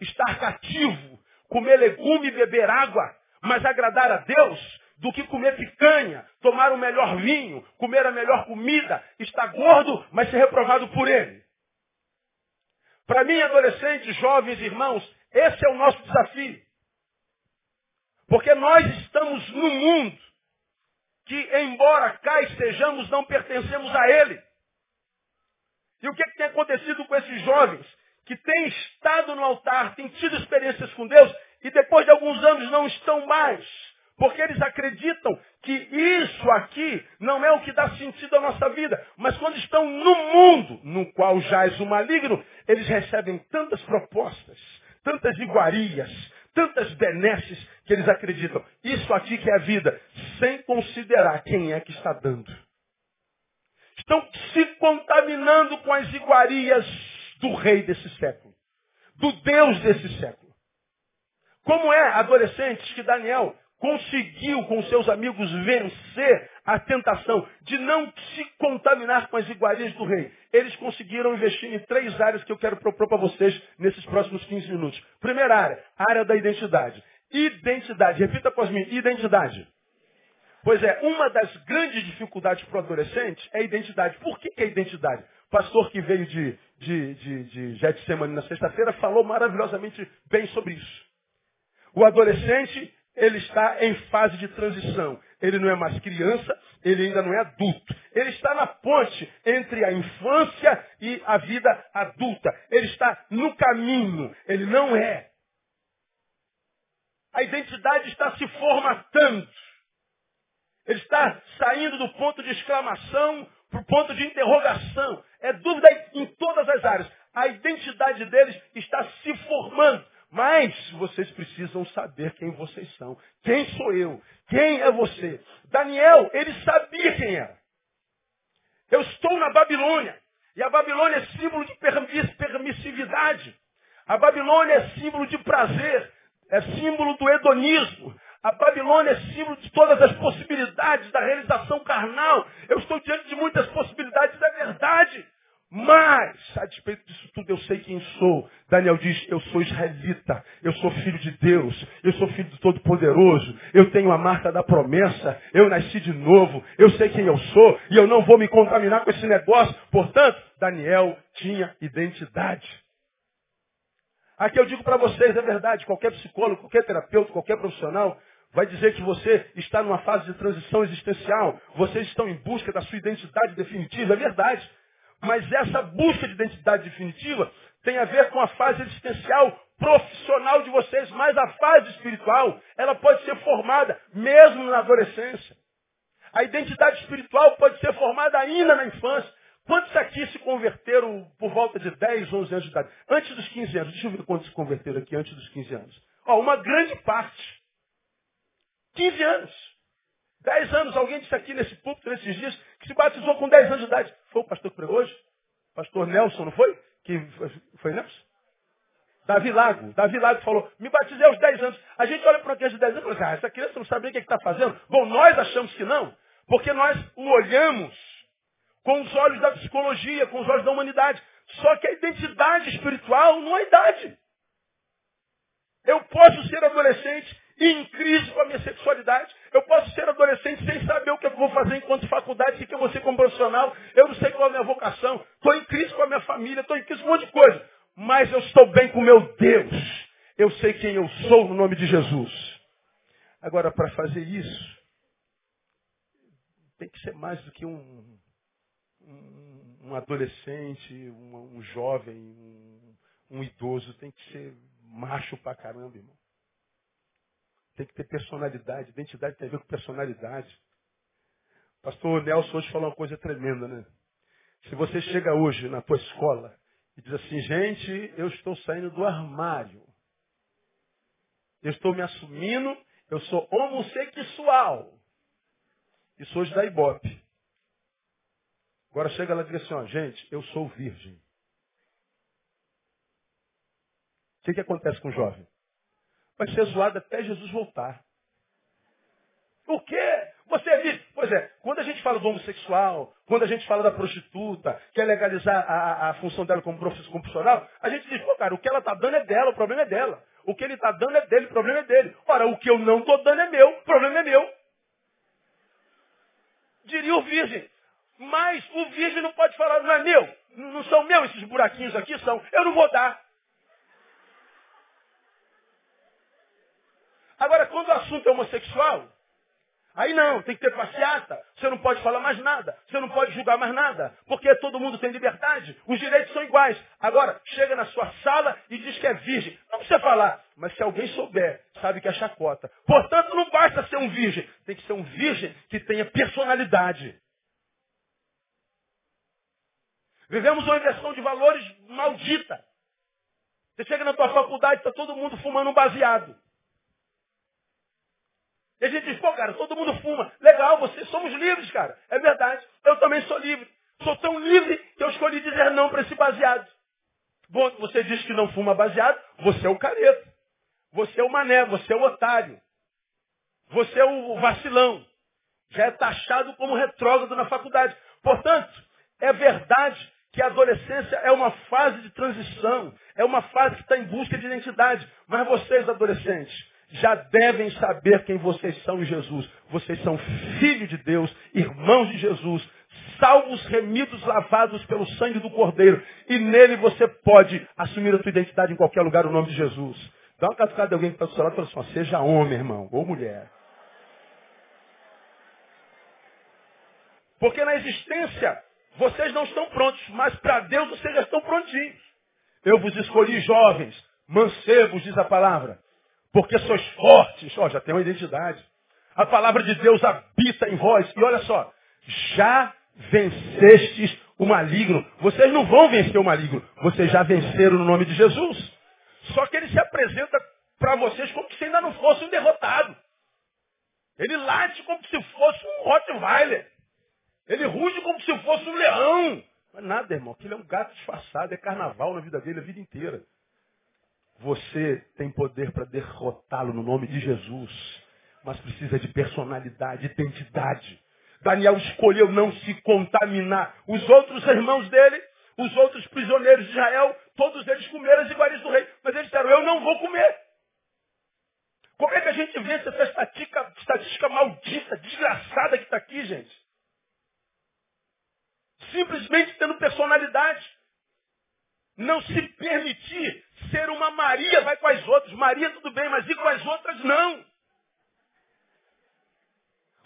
estar cativo, comer legume e beber água, mas agradar a Deus do que comer picanha, tomar o melhor vinho, comer a melhor comida, estar gordo, mas ser reprovado por ele. Para mim, adolescentes, jovens, irmãos, esse é o nosso desafio. Porque nós estamos no mundo que, embora cá estejamos, não pertencemos a ele. E o que, é que tem acontecido com esses jovens? que têm estado no altar, têm tido experiências com Deus e depois de alguns anos não estão mais. Porque eles acreditam que isso aqui não é o que dá sentido à nossa vida. Mas quando estão no mundo, no qual jaz o maligno, eles recebem tantas propostas, tantas iguarias, tantas benesses que eles acreditam. Isso aqui que é a vida. sem considerar quem é que está dando. Estão se contaminando com as iguarias do rei desse século, do Deus desse século. Como é, adolescentes, que Daniel conseguiu com seus amigos vencer a tentação de não se contaminar com as iguarias do rei. Eles conseguiram investir em três áreas que eu quero propor para vocês nesses próximos 15 minutos. Primeira área, a área da identidade. Identidade, repita após mim, identidade. Pois é, uma das grandes dificuldades para o adolescente é a identidade. Por que, que é identidade? O pastor que veio de, de, de, de Getsemane na sexta-feira falou maravilhosamente bem sobre isso. O adolescente ele está em fase de transição. Ele não é mais criança, ele ainda não é adulto. Ele está na ponte entre a infância e a vida adulta. Ele está no caminho, ele não é. A identidade está se formatando. Ele está saindo do ponto de exclamação para o ponto de interrogação. É dúvida em todas as áreas. A identidade deles está se formando. Mas vocês precisam saber quem vocês são. Quem sou eu? Quem é você? Daniel, ele sabia quem era. Eu estou na Babilônia. E a Babilônia é símbolo de permissividade. A Babilônia é símbolo de prazer. É símbolo do hedonismo. A Babilônia é símbolo de todas as possibilidades da realização carnal. Eu estou diante de muitas possibilidades da verdade. Mas, a despeito disso tudo, eu sei quem sou. Daniel diz, eu sou israelita, eu sou filho de Deus, eu sou filho do Todo-Poderoso, eu tenho a marca da promessa, eu nasci de novo, eu sei quem eu sou e eu não vou me contaminar com esse negócio. Portanto, Daniel tinha identidade. Aqui eu digo para vocês, é verdade, qualquer psicólogo, qualquer terapeuta, qualquer profissional vai dizer que você está numa fase de transição existencial, vocês estão em busca da sua identidade definitiva, é verdade. Mas essa busca de identidade definitiva tem a ver com a fase existencial profissional de vocês, mas a fase espiritual, ela pode ser formada mesmo na adolescência. A identidade espiritual pode ser formada ainda na infância. Quantos aqui se converteram por volta de 10, 11 anos de idade? Antes dos 15 anos. Deixa eu ver quantos se converteram aqui antes dos 15 anos. Ó, uma grande parte. 15 anos. Dez anos, alguém disse aqui nesse púlpito, nesses dias, se batizou com dez anos de idade. Foi o pastor que pregou hoje? Pastor Nelson, não foi? Que foi Nelson? Davi Lago. Davi Lago falou, me batizei aos dez anos. A gente olha para uma criança de dez anos e fala, ah, essa criança não sabe nem o que é está fazendo. Bom, nós achamos que não, porque nós o olhamos com os olhos da psicologia, com os olhos da humanidade. Só que a identidade espiritual não é idade. Eu posso ser adolescente em crise com a minha sexualidade. Eu posso ser adolescente sem saber o que eu vou fazer enquanto faculdade, o que eu vou ser como profissional. Eu não sei qual é a minha vocação. Estou em crise com a minha família, estou em crise com um monte de coisa. Mas eu estou bem com meu Deus. Eu sei quem eu sou no nome de Jesus. Agora, para fazer isso, tem que ser mais do que um, um, um adolescente, um, um jovem, um, idoso. Tem que ser macho pra caramba, irmão. Tem que ter personalidade. Identidade tem a ver com personalidade. Pastor Nelson hoje falou uma coisa tremenda, né? Se você chega hoje na tua escola e diz assim, gente, eu estou saindo do armário. Eu estou me assumindo, eu sou homossexual. Isso hoje dá ibope. Agora chega lá e diz assim, ó, gente, eu sou virgem. O que, que acontece com o jovem? Vai ser zoado até Jesus voltar. Por quê? Você é diz, pois é, quando a gente fala do homossexual, quando a gente fala da prostituta, quer legalizar a, a, a função dela como profissional, a gente diz, pô, cara, o que ela está dando é dela, o problema é dela. O que ele está dando é dele, o problema é dele. Ora, o que eu não estou dando é meu, o problema é meu. Diria o virgem. Mas o virgem não pode falar, não é meu. Não são meus esses buraquinhos aqui, são. Eu não vou dar. Agora, quando o assunto é homossexual, aí não, tem que ter passeata, você não pode falar mais nada, você não pode julgar mais nada, porque todo mundo tem liberdade, os direitos são iguais. Agora, chega na sua sala e diz que é virgem. Não precisa falar, mas se alguém souber, sabe que é chacota. Portanto, não basta ser um virgem, tem que ser um virgem que tenha personalidade. Vivemos uma inversão de valores maldita. Você chega na tua faculdade, está todo mundo fumando um baseado. E a gente diz, pô, cara, todo mundo fuma. Legal, vocês somos livres, cara. É verdade. Eu também sou livre. Sou tão livre que eu escolhi dizer não para esse baseado. Bom, você diz que não fuma baseado, você é o careta. Você é o mané, você é o otário. Você é o vacilão. Já é taxado como retrógrado na faculdade. Portanto, é verdade que a adolescência é uma fase de transição, é uma fase que está em busca de identidade. Mas vocês, adolescentes, já devem saber quem vocês são em Jesus. Vocês são filhos de Deus, irmãos de Jesus, salvos, remidos, lavados pelo sangue do Cordeiro. E nele você pode assumir a sua identidade em qualquer lugar, no nome de Jesus. Dá uma catucada de alguém que está do seu lado e fala assim, seja homem, irmão, ou mulher. Porque na existência, vocês não estão prontos, mas para Deus vocês já estão prontinhos. Eu vos escolhi jovens, mancebos, diz a palavra, porque sois fortes. Ó, já tem uma identidade. A palavra de Deus habita em vós. E olha só, já vencestes o maligno. Vocês não vão vencer o maligno, vocês já venceram no nome de Jesus. Só que ele se apresenta para vocês como se ainda não fosse um derrotado. Ele late como se fosse um Rottweiler. Ele ruge como se fosse um leão. Mas nada, irmão. Aquilo é um gato disfarçado. É carnaval na vida dele a vida inteira. Você tem poder para derrotá-lo no nome de Jesus. Mas precisa de personalidade, identidade. Daniel escolheu não se contaminar. Os outros irmãos dele, os outros prisioneiros de Israel, todos eles comeram as iguarias do rei. Mas eles disseram, eu não vou comer. Como é que a gente vence essa estatística, estatística maldita, desgraçada que está aqui, gente? simplesmente tendo personalidade. Não se permitir ser uma Maria, vai com as outras. Maria tudo bem, mas ir com as outras não.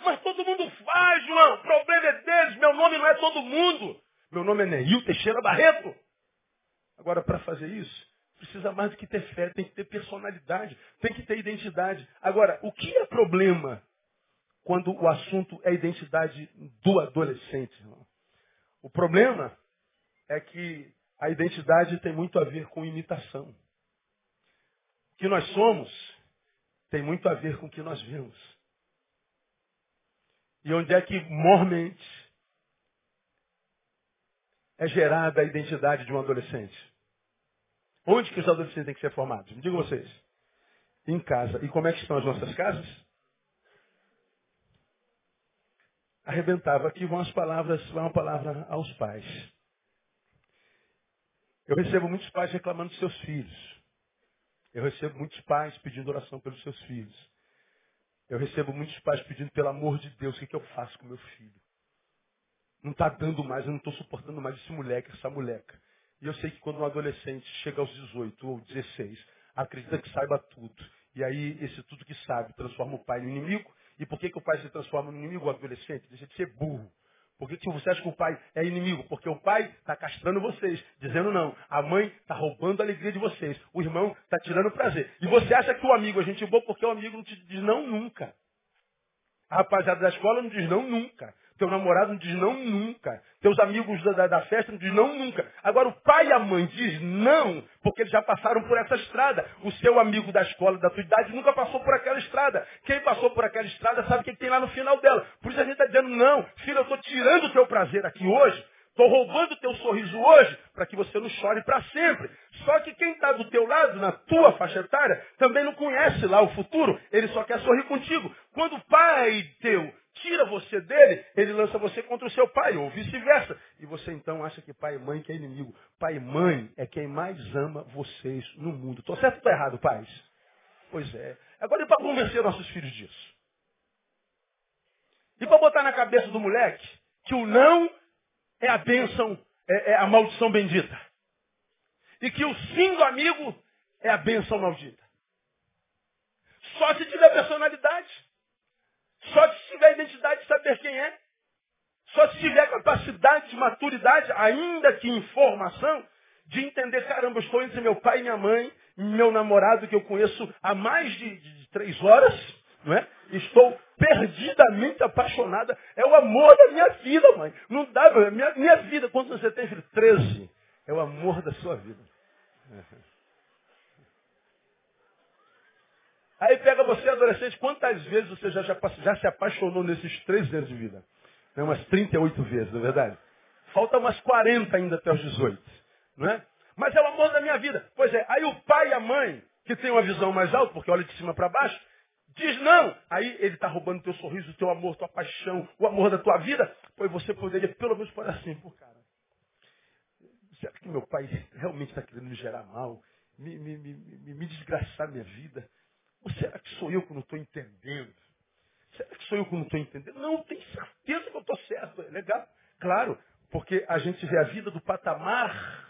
Mas todo mundo faz, João. O problema é deles. Meu nome não é todo mundo. Meu nome é Neil Teixeira Barreto. Agora, para fazer isso, precisa mais do que ter fé, tem que ter personalidade, tem que ter identidade. Agora, o que é problema quando o assunto é a identidade do adolescente? Irmão? O problema é que a identidade tem muito a ver com imitação. O que nós somos tem muito a ver com o que nós vemos. E onde é que mormente é gerada a identidade de um adolescente? Onde que os adolescentes têm que ser formados? Me digam vocês. Em casa. E como é que estão as nossas casas? arrebentava. Aqui vão as palavras, vai uma palavra aos pais. Eu recebo muitos pais reclamando dos seus filhos. Eu recebo muitos pais pedindo oração pelos seus filhos. Eu recebo muitos pais pedindo, pelo amor de Deus, o que, que eu faço com meu filho? Não está dando mais, eu não estou suportando mais esse moleque, essa moleca. E eu sei que quando um adolescente chega aos 18 ou 16, acredita que saiba tudo. E aí, esse tudo que sabe transforma o pai no inimigo, e por que, que o pai se transforma no inimigo o adolescente? Deixa de ser burro. Por que, que você acha que o pai é inimigo? Porque o pai está castrando vocês, dizendo não. A mãe está roubando a alegria de vocês. O irmão está tirando prazer. E você acha que o amigo é gente boa porque o amigo não te diz não nunca. A rapaziada da escola não diz não nunca. Teu namorado não diz não nunca. Teus amigos da, da, festa não diz não nunca. Agora o pai e a mãe diz não, porque eles já passaram por essa estrada. O seu amigo da escola, da tua idade, nunca passou por aquela estrada. Quem passou por aquela estrada sabe o que tem lá no final dela. Por isso a gente está dizendo, não, filho, eu estou tirando o teu prazer aqui hoje. Estou roubando o teu sorriso hoje para que você não chore para sempre. Só que quem está do teu lado, na tua faixa etária, também não conhece lá o futuro. Ele só quer sorrir contigo. Quando o pai teu tira você dele, ele lança você contra o seu pai, ou vice-versa. E você então acha que pai e mãe que é inimigo. Pai e mãe é quem mais ama vocês no mundo. Estou certo ou estou errado, pais? Pois é. Agora e para convencer nossos filhos disso? E para botar na cabeça do moleque que o não é a bênção, é, é a maldição bendita. E que o sim do amigo é a bênção maldita. Só se tiver personalidade. Só se tiver identidade de saber quem é. Só se tiver capacidade de maturidade, ainda que informação, de entender, caramba, estou entre meu pai e minha mãe, meu namorado que eu conheço há mais de, de, de três horas, não é? Estou perdidamente apaixonada. É o amor da minha vida, mãe. Não dá, minha, minha vida, quantos você tem, filho? Treze. É o amor da sua vida. Aí pega você, adolescente, quantas vezes você já, já, já se apaixonou nesses três anos de vida? É umas 38 vezes, não é verdade? Falta umas 40 ainda até os 18. Não é? Mas é o amor da minha vida. Pois é, aí o pai e a mãe, que tem uma visão mais alta, porque olha de cima para baixo, diz não. Aí ele está roubando teu sorriso, teu amor, tua paixão, o amor da tua vida. Pois você poderia pelo menos falar assim, pô, cara. Será que meu pai realmente está querendo me gerar mal? Me, me, me, me, desgraçar minha vida? Ou será que sou eu que não estou entendendo? Será que sou eu que não estou entendendo? Não, tenho certeza que eu estou certo. É legal. Claro, porque a gente vê a vida do patamar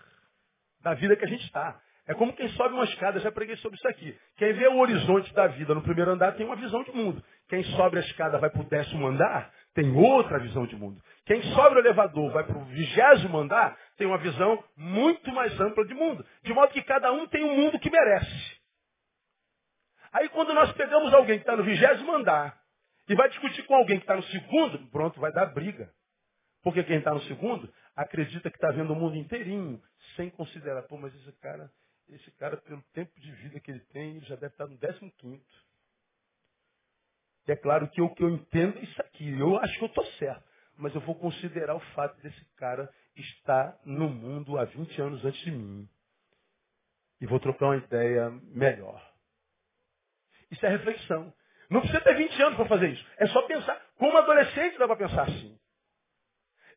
da vida que a gente está. É como quem sobe uma escada, já preguei sobre isso aqui. Quem vê o horizonte da vida no primeiro andar tem uma visão de mundo. Quem sobe a escada vai para o décimo andar, tem outra visão de mundo. Quem sobe o elevador vai para o vigésimo andar, tem uma visão muito mais ampla de mundo. De modo que cada um tem um mundo que merece. Aí quando nós pegamos alguém que está no vigésimo andar e vai discutir com alguém que está no segundo, pronto, vai dar briga. Porque quem está no segundo acredita que está vendo o mundo inteirinho, sem considerar, pô, mas esse cara, esse cara, pelo tempo de vida que ele tem, ele já deve estar no décimo quinto. É claro que o que eu entendo é isso aqui. Eu acho que eu estou certo. Mas eu vou considerar o fato desse cara estar no mundo há 20 anos antes de mim. E vou trocar uma ideia melhor. Isso é reflexão. Não precisa ter 20 anos para fazer isso. É só pensar. Como adolescente dá para pensar assim.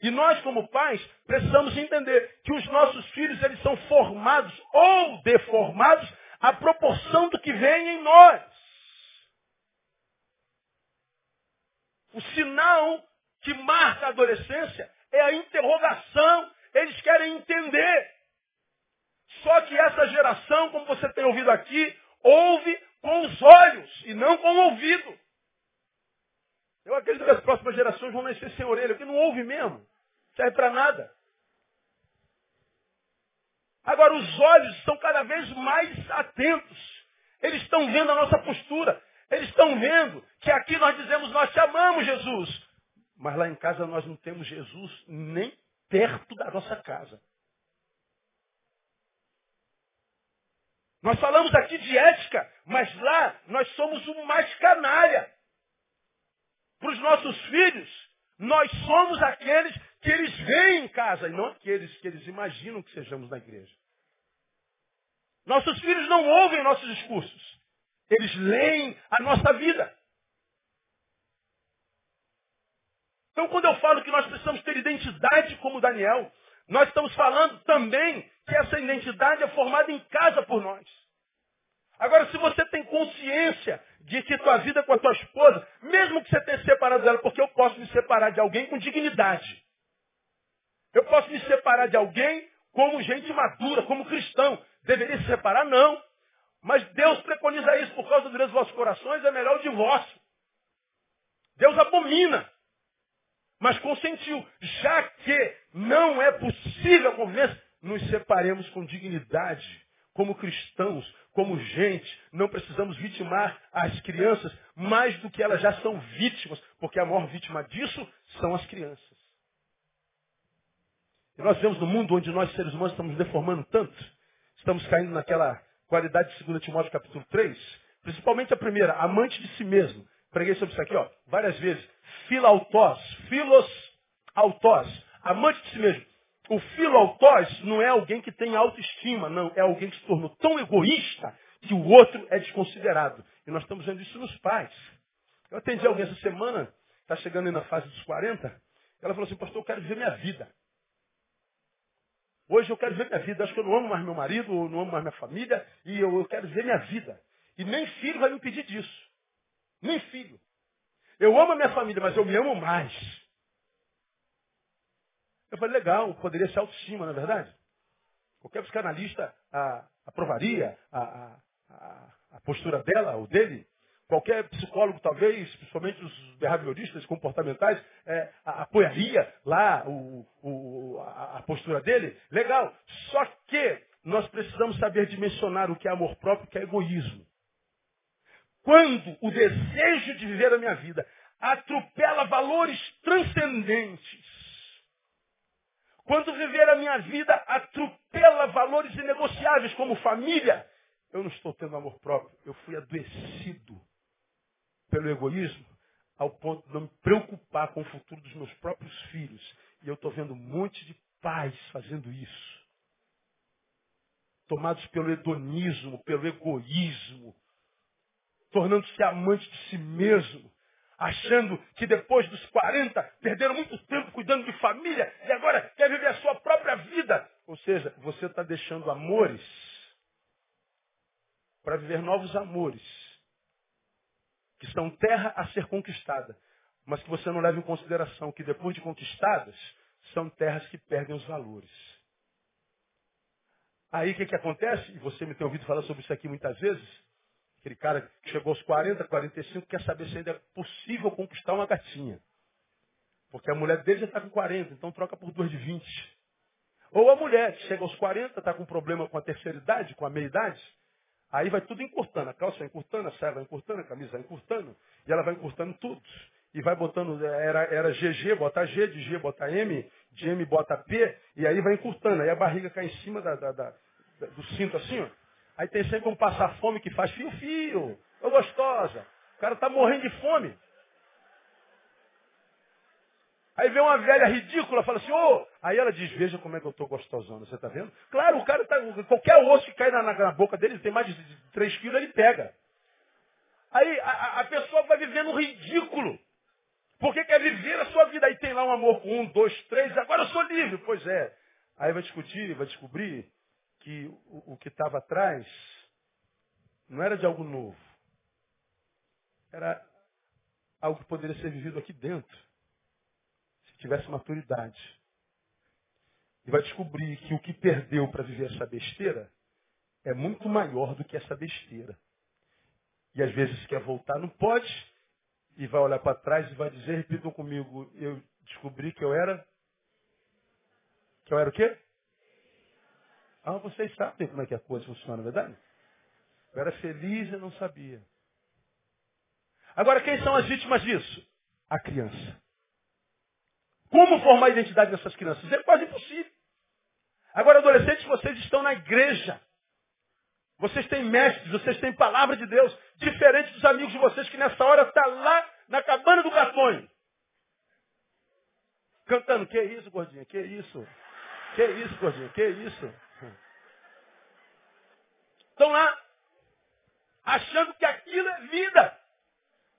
E nós, como pais, precisamos entender que os nossos filhos eles são formados ou deformados à proporção do que vem em nós. O sinal que marca a adolescência é a interrogação. Eles querem entender. Só que essa geração, como você tem ouvido aqui, ouve com os olhos e não com o ouvido. Eu acredito que as próximas gerações vão nascer sem orelha, porque não ouve mesmo serve para nada. Agora, os olhos estão cada vez mais atentos. Eles estão vendo a nossa postura. Eles estão vendo que aqui nós dizemos, nós te amamos, Jesus. Mas lá em casa nós não temos Jesus nem perto da nossa casa. Nós falamos aqui de ética, mas lá nós somos o mais canalha. Para os nossos filhos, nós somos aqueles que eles veem em casa e não aqueles que eles imaginam que sejamos na igreja. Nossos filhos não ouvem nossos discursos. Eles leem a nossa vida. Então, quando eu falo que nós precisamos ter identidade como Daniel, nós estamos falando também que essa identidade é formada em casa por nós. Agora, se você tem consciência de que tua vida com a tua esposa, mesmo que você tenha separado dela, porque eu posso me separar de alguém com dignidade. Eu posso me separar de alguém como gente madura, como cristão. Deveria se separar? Não. Mas Deus preconiza isso por causa dos vossos corações, é melhor o divórcio. Deus abomina. Mas consentiu. Já que não é possível a convivência, nos separemos com dignidade, como cristãos, como gente. Não precisamos vitimar as crianças mais do que elas já são vítimas, porque a maior vítima disso são as crianças. E nós vemos no mundo onde nós, seres humanos, estamos deformando tanto, estamos caindo naquela qualidade de 2 Timóteo capítulo 3, principalmente a primeira, amante de si mesmo. Preguei sobre isso aqui, ó, várias vezes. Filautós, filos autós, amante de si mesmo. O filautós não é alguém que tem autoestima, não. É alguém que se tornou tão egoísta que o outro é desconsiderado. E nós estamos vendo isso nos pais. Eu atendi alguém essa semana, está chegando aí na fase dos 40, ela falou assim, pastor, eu quero viver minha vida. Hoje eu quero ver minha vida. Acho que eu não amo mais meu marido, eu não amo mais minha família, e eu, eu quero ver minha vida. E nem filho vai me impedir disso. Nem filho. Eu amo a minha família, mas eu me amo mais. Eu falei, legal, poderia ser autoestima, não é verdade? Qualquer psicanalista aprovaria a, a, a postura dela ou dele. Qualquer psicólogo, talvez, principalmente os behavioristas comportamentais, é, apoiaria lá o, o, a, a postura dele. Legal. Só que nós precisamos saber dimensionar o que é amor próprio e o que é egoísmo. Quando o desejo de viver a minha vida atropela valores transcendentes, quando viver a minha vida atropela valores inegociáveis como família, eu não estou tendo amor próprio. Eu fui adoecido pelo egoísmo ao ponto de não me preocupar com o futuro dos meus próprios filhos. E eu estou vendo um monte de pais fazendo isso. Tomados pelo hedonismo, pelo egoísmo, tornando-se amantes de si mesmo, achando que depois dos 40 perderam muito tempo cuidando de família e agora quer viver a sua própria vida. Ou seja, você está deixando amores para viver novos amores, que são terra a ser conquistada, mas que você não leva em consideração que depois de conquistadas, são terras que perdem os valores. Aí o que, que acontece? E você me tem ouvido falar sobre isso aqui muitas vezes. Aquele cara que chegou aos 40, 45, quer saber se ainda é possível conquistar uma gatinha. Porque a mulher dele já está com 40, então troca por duas de 20. Ou a mulher que chega aos 40, está com problema com a terceira idade, com a meia idade, aí vai tudo encurtando. A calça vai encurtando, a saia vai encurtando, a camisa vai encurtando, e ela vai encurtando tudo. E vai botando, era, era GG, bota G, de G bota M, de M bota P, e aí vai encurtando. Aí a barriga cai em cima da, da, da, do cinto assim, ó. Aí tem sempre um passar fome que faz fio-fio, ô gostosa. O cara está morrendo de fome. Aí vem uma velha ridícula, fala assim, ô, oh! aí ela diz, veja como é que eu estou gostosona, você está vendo? Claro, o cara tá, qualquer osso que cai na, na, na boca dele, tem mais de 3 quilos, ele pega. Aí a, a pessoa vai vivendo ridículo. Porque quer viver a sua vida. Aí tem lá um amor com um, dois, três, agora eu sou livre. Pois é. Aí vai discutir, vai descobrir que o, o que estava atrás não era de algo novo. Era algo que poderia ser vivido aqui dentro tivesse maturidade. E vai descobrir que o que perdeu para viver essa besteira é muito maior do que essa besteira. E às vezes quer voltar, não pode, e vai olhar para trás e vai dizer, repitam comigo, eu descobri que eu era. Que eu era o quê? Ah, vocês sabem como é que a coisa funciona, não é verdade? Eu era feliz e não sabia. Agora, quem são as vítimas disso? A criança. Como formar a identidade dessas crianças? É quase impossível. Agora, adolescentes, vocês estão na igreja. Vocês têm mestres, vocês têm palavra de Deus, diferente dos amigos de vocês que nessa hora está lá na cabana do gatonho. Cantando, que isso, gordinha, que isso? Que isso, gordinha, que isso? Estão lá, achando que aquilo é vida.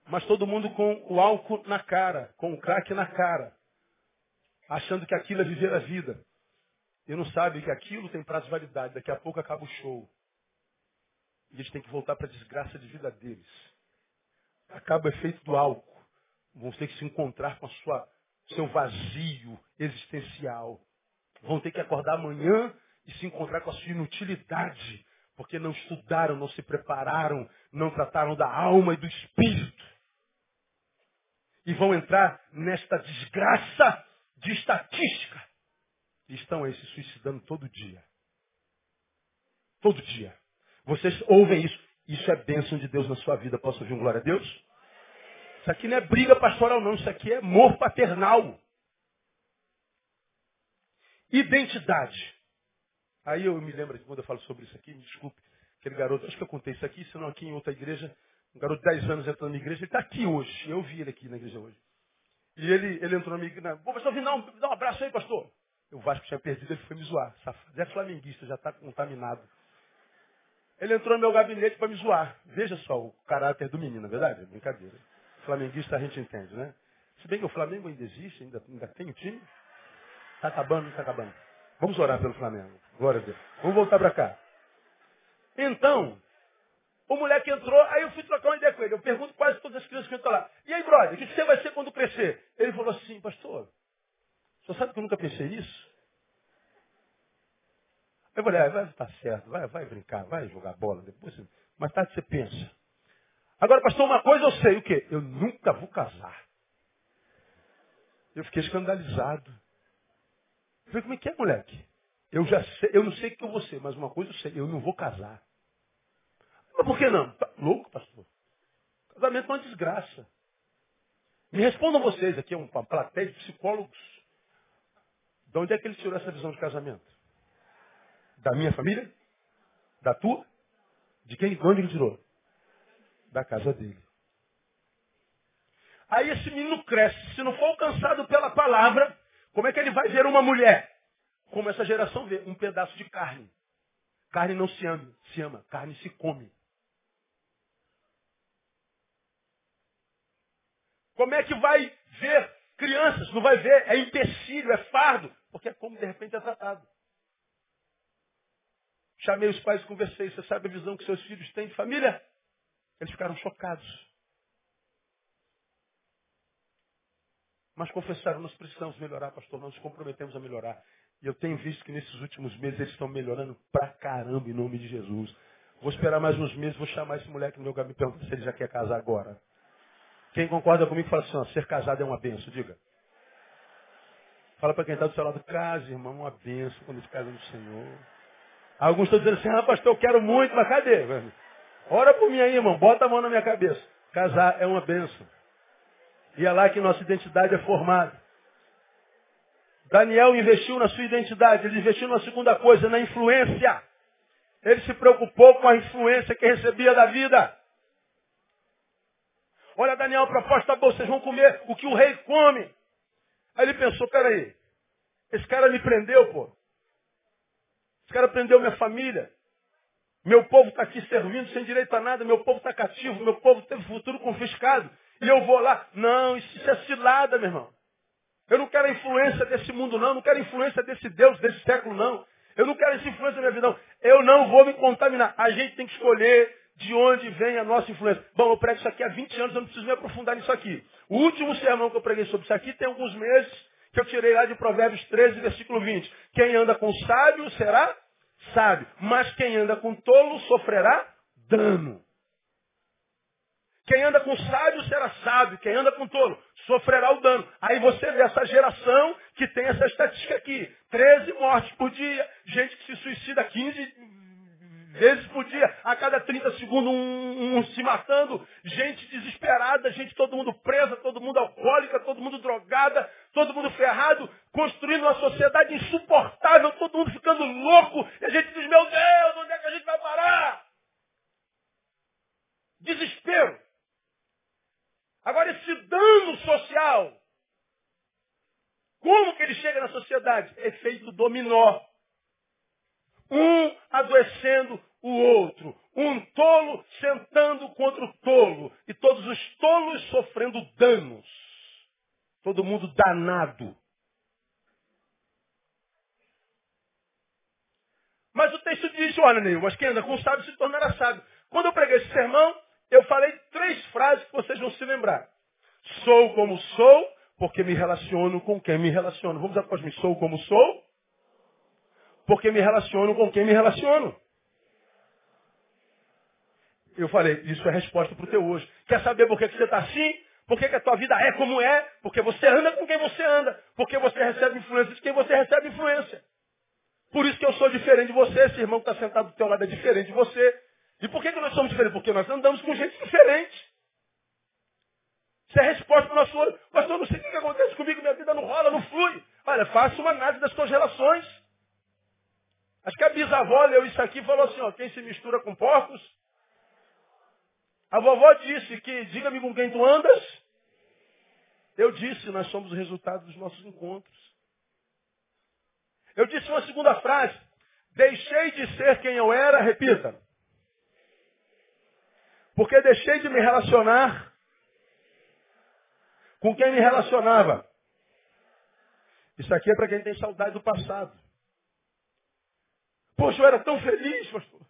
Mas todo mundo com o álcool na cara, com o crack na cara achando que aquilo é viver a vida. E não sabe que aquilo tem prazo de validade. Daqui a pouco acaba o show. E eles têm que voltar para a desgraça de vida deles. Acaba o efeito do álcool. Vão ter que se encontrar com a sua, seu vazio existencial. Vão ter que acordar amanhã e se encontrar com a sua inutilidade. Porque não estudaram, não se prepararam, não trataram da alma e do espírito. E vão entrar nesta desgraça de estatística. E estão aí se suicidando todo dia. Todo dia. Vocês ouvem isso. Isso é bênção de Deus na sua vida. Posso ouvir um glória a Deus? Isso aqui não é briga pastoral, não. Isso aqui é amor paternal. Identidade. Aí eu me lembro que quando eu falo sobre isso aqui, me desculpe, aquele garoto, acho que eu contei isso aqui, senão aqui em outra igreja, um garoto de 10 anos entrando na igreja, ele está aqui hoje. Eu vi ele aqui na igreja hoje. E ele, ele entrou na minha igreja. Pô, pastor Vinão, dá um abraço aí, pastor. O Vasco tinha perdido, ele foi me zoar. Safado. É flamenguista, já está contaminado. Ele entrou no meu gabinete para me zoar. Veja só o caráter do menino, é verdade? Brincadeira. Flamenguista a gente entende, né? Se bem que o Flamengo ainda existe, ainda, ainda tem o time. Está acabando, está acabando. Vamos orar pelo Flamengo. Glória a Deus. Vamos voltar para cá. Então, o moleque entrou, aí eu fui trocar uma ideia com ele. Eu pergunto quase todas as crianças que estão lá. E aí, brother, o que você vai ser quando crescer? Ele falou assim, pastor, você sabe que eu nunca pensei nisso? Eu falei, ah, vai estar tá certo, vai, vai brincar, vai jogar bola, depois mais tarde você pensa. Agora, pastor, uma coisa eu sei, o quê? Eu nunca vou casar. Eu fiquei escandalizado. Falei, como é que é, moleque? Eu já sei, eu não sei o que eu vou ser, mas uma coisa eu sei, eu não vou casar. Mas por que não? Tá louco, pastor? Casamento é uma desgraça. Me respondam vocês, aqui é uma plateia de psicólogos. De onde é que ele tirou essa visão de casamento? Da minha família? Da tua? De quem? De onde ele tirou? Da casa dele. Aí esse menino cresce. Se não for alcançado pela palavra, como é que ele vai ver uma mulher? Como essa geração vê, um pedaço de carne. Carne não se ama, se ama, carne se come. Como é que vai ver crianças? Não vai ver, é empecilho, é fardo, porque é como de repente é tratado. Chamei os pais e conversei. Você sabe a visão que seus filhos têm de família? Eles ficaram chocados. Mas confessaram, nós precisamos melhorar, pastor, nós nos comprometemos a melhorar. E eu tenho visto que nesses últimos meses eles estão melhorando pra caramba em nome de Jesus. Vou esperar mais uns meses, vou chamar esse moleque no meu gabinete e perguntar se ele já quer casar agora. Quem concorda comigo fala assim, ó, ser casado é uma benção, diga. Fala para quem está do seu lado, casa, irmão, uma benção quando se casa no Senhor. Alguns estão dizendo assim, ah, pastor, eu quero muito, mas cadê? Ora por mim aí, irmão, bota a mão na minha cabeça. Casar é uma benção. E é lá que nossa identidade é formada. Daniel investiu na sua identidade, ele investiu na segunda coisa, na influência. Ele se preocupou com a influência que recebia da vida. Olha, Daniel, a proposta boa, vocês vão comer o que o rei come. Aí ele pensou, peraí, esse cara me prendeu, pô. Esse cara prendeu minha família. Meu povo está aqui servindo sem direito a nada, meu povo está cativo, meu povo teve futuro confiscado. E eu vou lá. Não, isso é cilada, meu irmão. Eu não quero a influência desse mundo, não. Eu não quero a influência desse Deus, desse século, não. Eu não quero essa influência na minha vida, não. Eu não vou me contaminar. A gente tem que escolher de onde vem a nossa influência. Bom, eu prego isso aqui há 20 anos, eu não preciso me aprofundar nisso aqui. O último sermão que eu preguei sobre isso aqui tem alguns meses que eu tirei lá de Provérbios 13, versículo 20. Quem anda com sábio será sábio, mas quem anda com tolo sofrerá dano. Quem anda com sábio será sábio, quem anda com tolo sofrerá o dano. Aí você vê essa geração que tem essa estatística aqui. 13 mortes por dia, gente que se suicida 15 vezes por dia, a cada 30 segundos um, um, se matando, gente desesperada, gente todo mundo presa, todo mundo alcoólica, todo mundo drogada, todo mundo ferrado, construindo uma sociedade insuportável, todo mundo ficando louco, e a gente diz, meu Deus, onde é que a gente vai parar? Desespero. Agora, esse dano social, como que ele chega na sociedade? Efeito dominó. Um adoecendo o outro. Um tolo sentando contra o tolo. E todos os tolos sofrendo danos. Todo mundo danado. Mas o texto diz, olha, Neil, mas quem anda com sábio se tornará sábio. Quando eu preguei esse sermão, eu falei três frases que vocês vão se lembrar. Sou como sou, porque me relaciono com quem me relaciono. Vamos após mim. Sou como sou, porque me relaciono com quem me relaciono. Eu falei, isso é resposta para o teu hoje. Quer saber por que, que você está assim? Por que, que a tua vida é como é? Porque você anda com quem você anda. Porque você recebe influência de quem você recebe influência. Por isso que eu sou diferente de você. Esse irmão que está sentado do teu lado é diferente de você. E diferentes? Porque nós andamos com gente diferente. Isso é resposta para o nosso olho. Pastor, não sei o que acontece comigo, minha vida não rola, não flui. Olha, faça uma análise das tuas relações. Acho que a bisavó leu isso aqui e falou assim, ó, quem se mistura com porcos. A vovó disse que, diga-me com quem tu andas. Eu disse, nós somos o resultado dos nossos encontros. Eu disse uma segunda frase. Deixei de ser quem eu era, repita. Porque deixei de me relacionar com quem me relacionava. Isso aqui é para quem tem saudade do passado. Poxa, eu era tão feliz, pastor.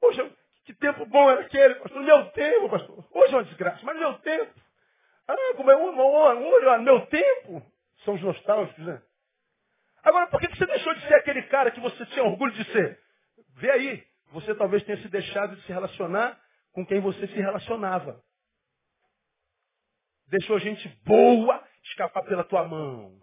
Poxa, que tempo bom era aquele, pastor. Meu tempo, pastor. Hoje é uma desgraça, mas meu tempo. Ah, como é uma honra, meu tempo. São os nostálgicos, né? Agora, por que você deixou de ser aquele cara que você tinha orgulho de ser? Vê aí, você talvez tenha se deixado de se relacionar com quem você se relacionava. Deixou gente boa escapar pela tua mão.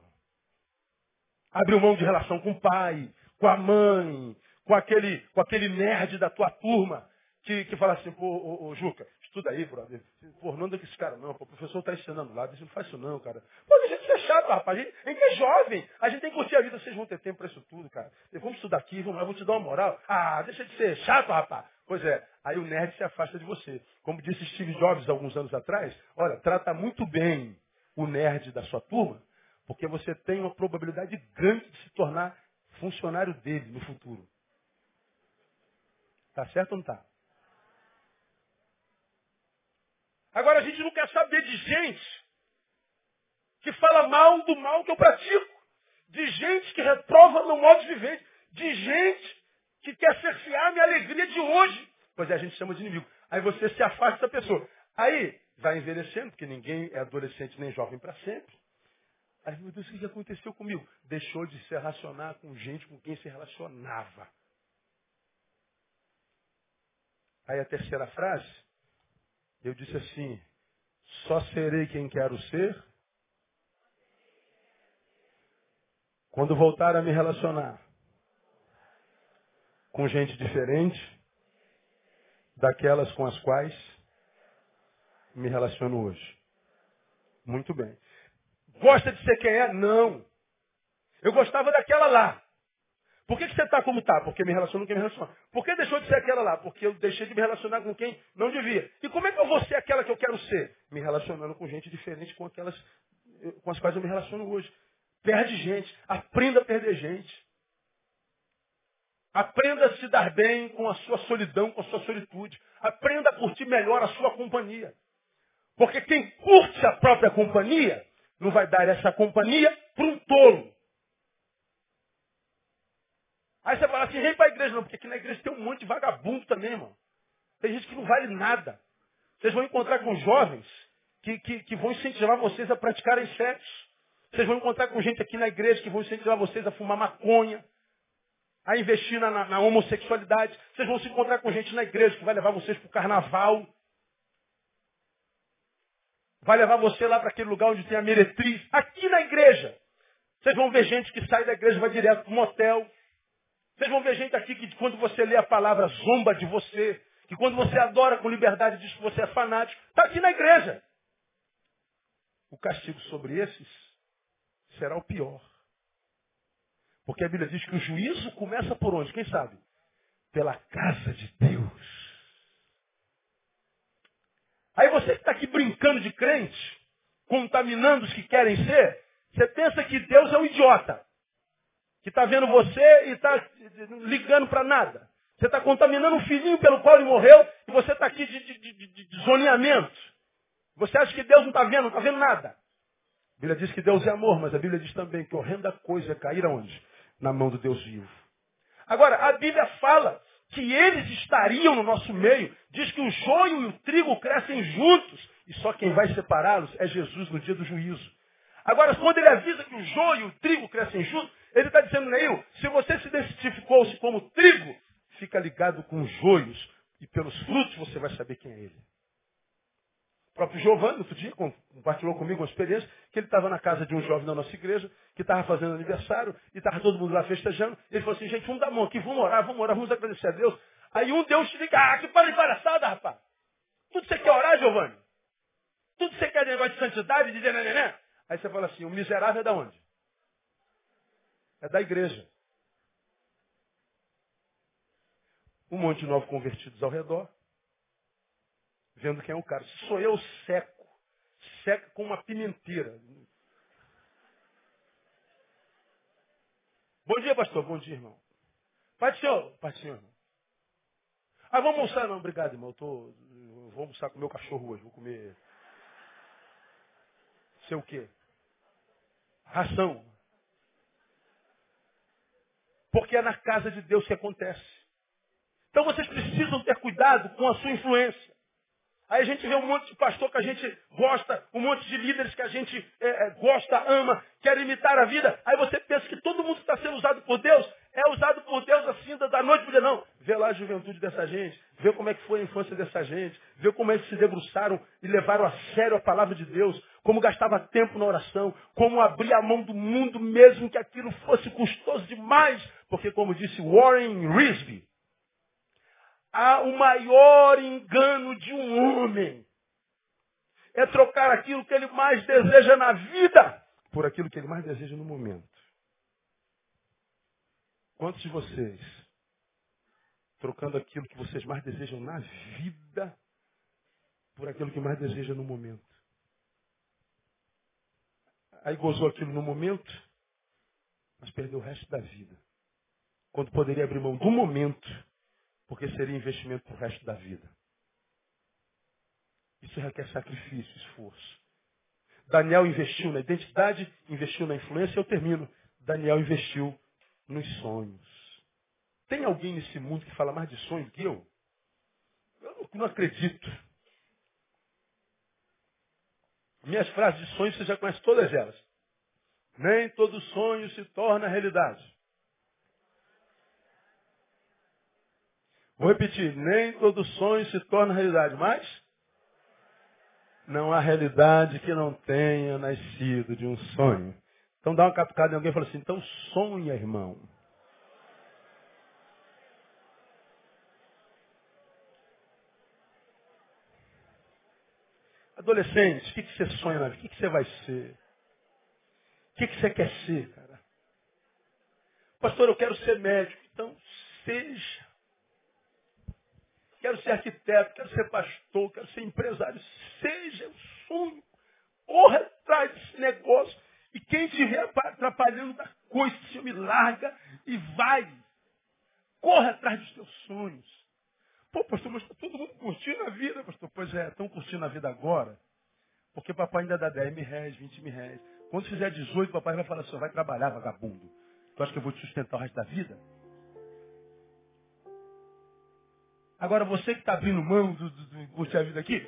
Abriu mão de relação com o pai, com a mãe, com aquele, com aquele nerd da tua turma que, que fala assim, pô, ô, ô, Juca, estuda aí, brother. Pô, não anda com esse cara não, pô, o professor está ensinando lá, não faz isso não, cara. Pô, a gente é chato, rapaz. A gente, a gente é jovem, a gente tem que curtir a vida, vocês vão ter tempo para isso tudo, cara. Vamos estudar aqui, vamos lá, vou te dar uma moral. Ah, deixa de ser chato, rapaz. Pois é, aí o nerd se afasta de você. Como disse Steve Jobs alguns anos atrás, olha, trata muito bem o nerd da sua turma, porque você tem uma probabilidade grande de se tornar funcionário dele no futuro. Tá certo ou não tá? Agora a gente não quer saber de gente que fala mal do mal que eu pratico, de gente que reprova meu modo de viver, de gente que quer cercear minha alegria de hoje. Pois é, a gente chama de inimigo. Aí você se afasta da pessoa. Aí vai envelhecendo, porque ninguém é adolescente nem jovem para sempre. Aí, meu Deus, o que aconteceu comigo? Deixou de se relacionar com gente com quem se relacionava. Aí a terceira frase, eu disse assim, só serei quem quero ser quando voltar a me relacionar com gente diferente daquelas com as quais me relaciono hoje. Muito bem. Gosta de ser quem é? Não. Eu gostava daquela lá. Por que, que você está como está? Porque me relaciono com quem me relaciona. Por que deixou de ser aquela lá? Porque eu deixei de me relacionar com quem não devia. E como é que eu vou ser aquela que eu quero ser? Me relacionando com gente diferente com aquelas com as quais eu me relaciono hoje. Perde gente. Aprenda a perder gente. Aprenda a se dar bem com a sua solidão, com a sua solitude. Aprenda a curtir melhor a sua companhia. Porque quem curte a própria companhia não vai dar essa companhia para um tolo. Aí você fala assim, vem para a igreja não, porque aqui na igreja tem um monte de vagabundo também, irmão. Tem gente que não vale nada. Vocês vão encontrar com jovens que, que, que vão incentivar vocês a praticarem sexo. Vocês vão encontrar com gente aqui na igreja que vão incentivar vocês a fumar maconha, a investir na, na, homossexualidade. Vocês vão se encontrar com gente na igreja que vai levar vocês para o carnaval. Vai levar você lá para aquele lugar onde tem a meretriz. Aqui na igreja. Vocês vão ver gente que sai da igreja e vai direto para motel. Vocês vão ver gente aqui que quando você lê a palavra zomba de você. Que quando você adora com liberdade diz que você é fanático. Está aqui na igreja. O castigo sobre esses será o pior. Porque a Bíblia diz que o juízo começa por onde? Quem sabe? Pela casa de Deus. Aí você que está aqui brincando de crente, contaminando os que querem ser, você pensa que Deus é um idiota. Que está vendo você e está ligando para nada. Você está contaminando um filhinho pelo qual ele morreu e você está aqui de, de, de, de zoneamento. Você acha que Deus não está vendo, não está vendo nada. A Bíblia diz que Deus é amor, mas a Bíblia diz também que horrenda coisa é cair aonde? Na mão do Deus vivo. Agora, a Bíblia fala que eles estariam no nosso meio. Diz que o joio e o trigo crescem juntos. E só quem vai separá-los é Jesus no dia do juízo. Agora, quando ele avisa que o joio e o trigo crescem juntos, ele está dizendo, Neil, se você se identificou-se como trigo, fica ligado com os joios. E pelos frutos você vai saber quem é ele. O próprio Giovanni, outro dia, compartilhou comigo uma experiência, que ele estava na casa de um jovem da nossa igreja, que estava fazendo aniversário, e estava todo mundo lá festejando. Ele falou assim, gente, vamos dar mão aqui, vamos orar, vamos orar, vamos agradecer a Deus. Aí um Deus te liga, ah, que para de palhaçada, rapaz. Tudo você quer orar, Giovanni? Tudo você quer negócio de santidade, de dizer, né, né, né? Aí você fala assim, o miserável é da onde? É da igreja. Um monte de novos convertidos ao redor vendo quem é o cara. Se sou eu, seco. Seco com uma pimenteira. Bom dia, pastor. Bom dia, irmão. Pai do senhor. Ah, vamos almoçar? Não, obrigado, irmão. Eu, tô, eu vou almoçar com o meu cachorro hoje. Vou comer... Sei o quê? Ração. Porque é na casa de Deus que acontece. Então vocês precisam ter cuidado com a sua influência. Aí a gente vê um monte de pastor que a gente gosta, um monte de líderes que a gente é, é, gosta, ama, quer imitar a vida. Aí você pensa que todo mundo está sendo usado por Deus. É usado por Deus assim da noite para. Não. Vê lá a juventude dessa gente. Vê como é que foi a infância dessa gente. Vê como é que se debruçaram e levaram a sério a palavra de Deus. Como gastava tempo na oração. Como abria a mão do mundo mesmo que aquilo fosse custoso demais. Porque como disse Warren Risby, há o maior engano de um homem. É trocar aquilo que ele mais deseja na vida por aquilo que ele mais deseja no momento. Quantos de vocês trocando aquilo que vocês mais desejam na vida por aquilo que mais deseja no momento. Aí gozou aquilo no momento, mas perdeu o resto da vida. Quando poderia abrir mão do momento, porque seria investimento para o resto da vida. Isso requer sacrifício, esforço. Daniel investiu na identidade, investiu na influência, eu termino. Daniel investiu nos sonhos. Tem alguém nesse mundo que fala mais de sonhos que eu? Eu não acredito. Minhas frases de sonhos você já conhece todas elas. Nem todo sonho se torna realidade. Vou repetir, nem todo sonho se torna realidade, mas não há realidade que não tenha nascido de um sonho. Então dá uma catucada em alguém e fala assim, então sonha, irmão. Adolescente, o que, que você sonha na vida? O que, que você vai ser? O que, que você quer ser, cara? Pastor, eu quero ser médico. Então, seja. Quero ser arquiteto, quero ser pastor, quero ser empresário. Seja o sonho. Corra atrás desse negócio. E quem estiver atrapalhando da coisa, se me larga e vai. Corra atrás dos teus sonhos. Pô, pastor, mas está todo mundo curtindo a vida, pastor. Pois é, estão curtindo a vida agora. Porque papai ainda dá 10 mil reais, 20 mil reais. Quando fizer 18, papai vai falar assim, vai trabalhar, vagabundo. Tu acha que eu vou te sustentar o resto da vida? Agora, você que está abrindo mão do, do, do curtir a vida aqui,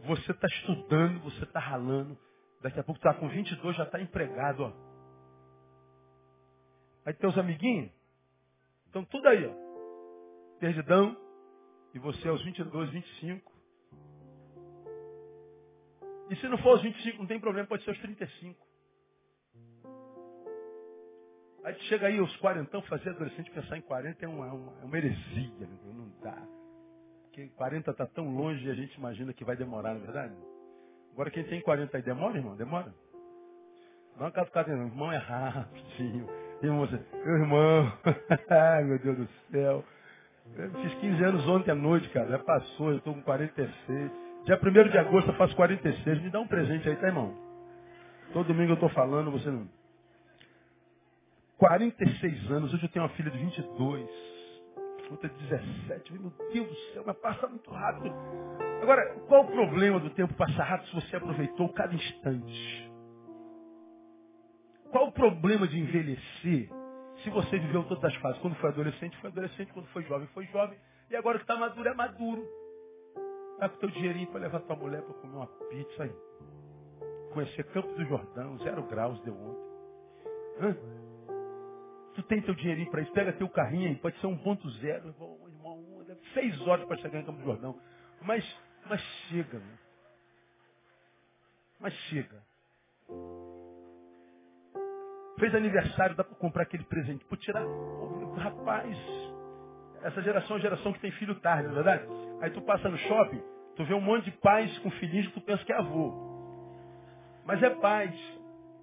você está estudando, você está ralando. Daqui a pouco está com 22, já está empregado, ó. Aí teus amiguinhos, estão tudo aí, ó. Perdidão, e você aos 22, 25. E se não for aos 25, não tem problema, pode ser aos 35. Aí chega aí aos 40, fazer adolescente pensar em 40 é uma, uma, é uma heresia, né? não dá. Porque 40 está tão longe e a gente imagina que vai demorar, não é verdade? Agora quem tem 40 aí demora, irmão? Demora? Não é caso irmão é rapidinho. Irmão, meu irmão, ai meu Deus do céu. Eu fiz 15 anos ontem à noite, cara. Já passou, eu estou com 46. Dia 1 de agosto eu faço 46. Me dá um presente aí, tá, irmão? Todo domingo eu estou falando, você não. 46 anos, hoje eu tenho uma filha de 22. De 17. Meu Deus do céu, mas passa muito rápido. Agora, qual o problema do tempo passar rápido se você aproveitou cada instante? Qual o problema de envelhecer se você viveu todas as fases, quando foi adolescente, foi adolescente, quando foi jovem, foi jovem, e agora que está maduro, é maduro. Tá com teu dinheirinho para levar tua mulher para comer uma pizza aí. Conhecer Campos do Jordão, zero graus deu ontem. Hã? Tu tem teu dinheirinho para isso, pega teu carrinho aí, pode ser um ponto zero, irmão, seis horas para chegar em Campos do Jordão. Mas, mas chega, meu. Mas chega. Fez aniversário, dá para comprar aquele presente. Por tirar. Rapaz, essa geração é a geração que tem filho tarde, não é verdade? Aí tu passa no shopping, tu vê um monte de pais com filhinhos que tu pensa que é avô. Mas é pais.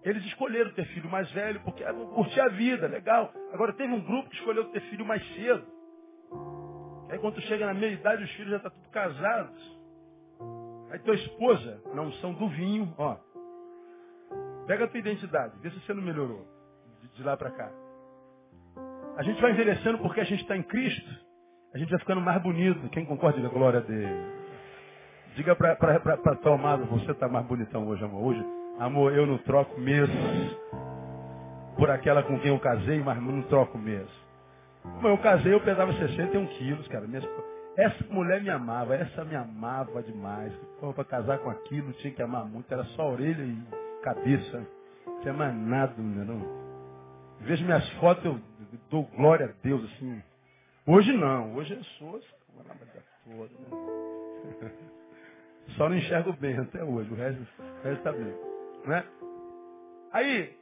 Eles escolheram ter filho mais velho porque ah, curtir a vida, legal. Agora teve um grupo que escolheu ter filho mais cedo. Aí quando chega na meia idade, os filhos já estão tá tudo casados. Aí tua esposa, não são do vinho, ó. Pega a tua identidade, vê se você não melhorou de, de lá para cá. A gente vai envelhecendo porque a gente está em Cristo. A gente vai ficando mais bonito. Quem concorda, diga glória a Deus. Diga para tua amada, você está mais bonitão hoje, amor. Hoje, amor, eu não troco mesmo por aquela com quem eu casei, mas não troco mesmo. Como eu casei, eu pesava 61 quilos, cara. Essa mulher me amava, essa me amava demais. Para casar com aquilo, tinha que amar muito, era só orelha e cabeça. Não tinha mais nada, não. Vejo minhas fotos, eu dou glória a Deus, assim. Hoje não, hoje eu sou toda, né? Só não enxergo bem até hoje, o resto está bem. Né? Aí,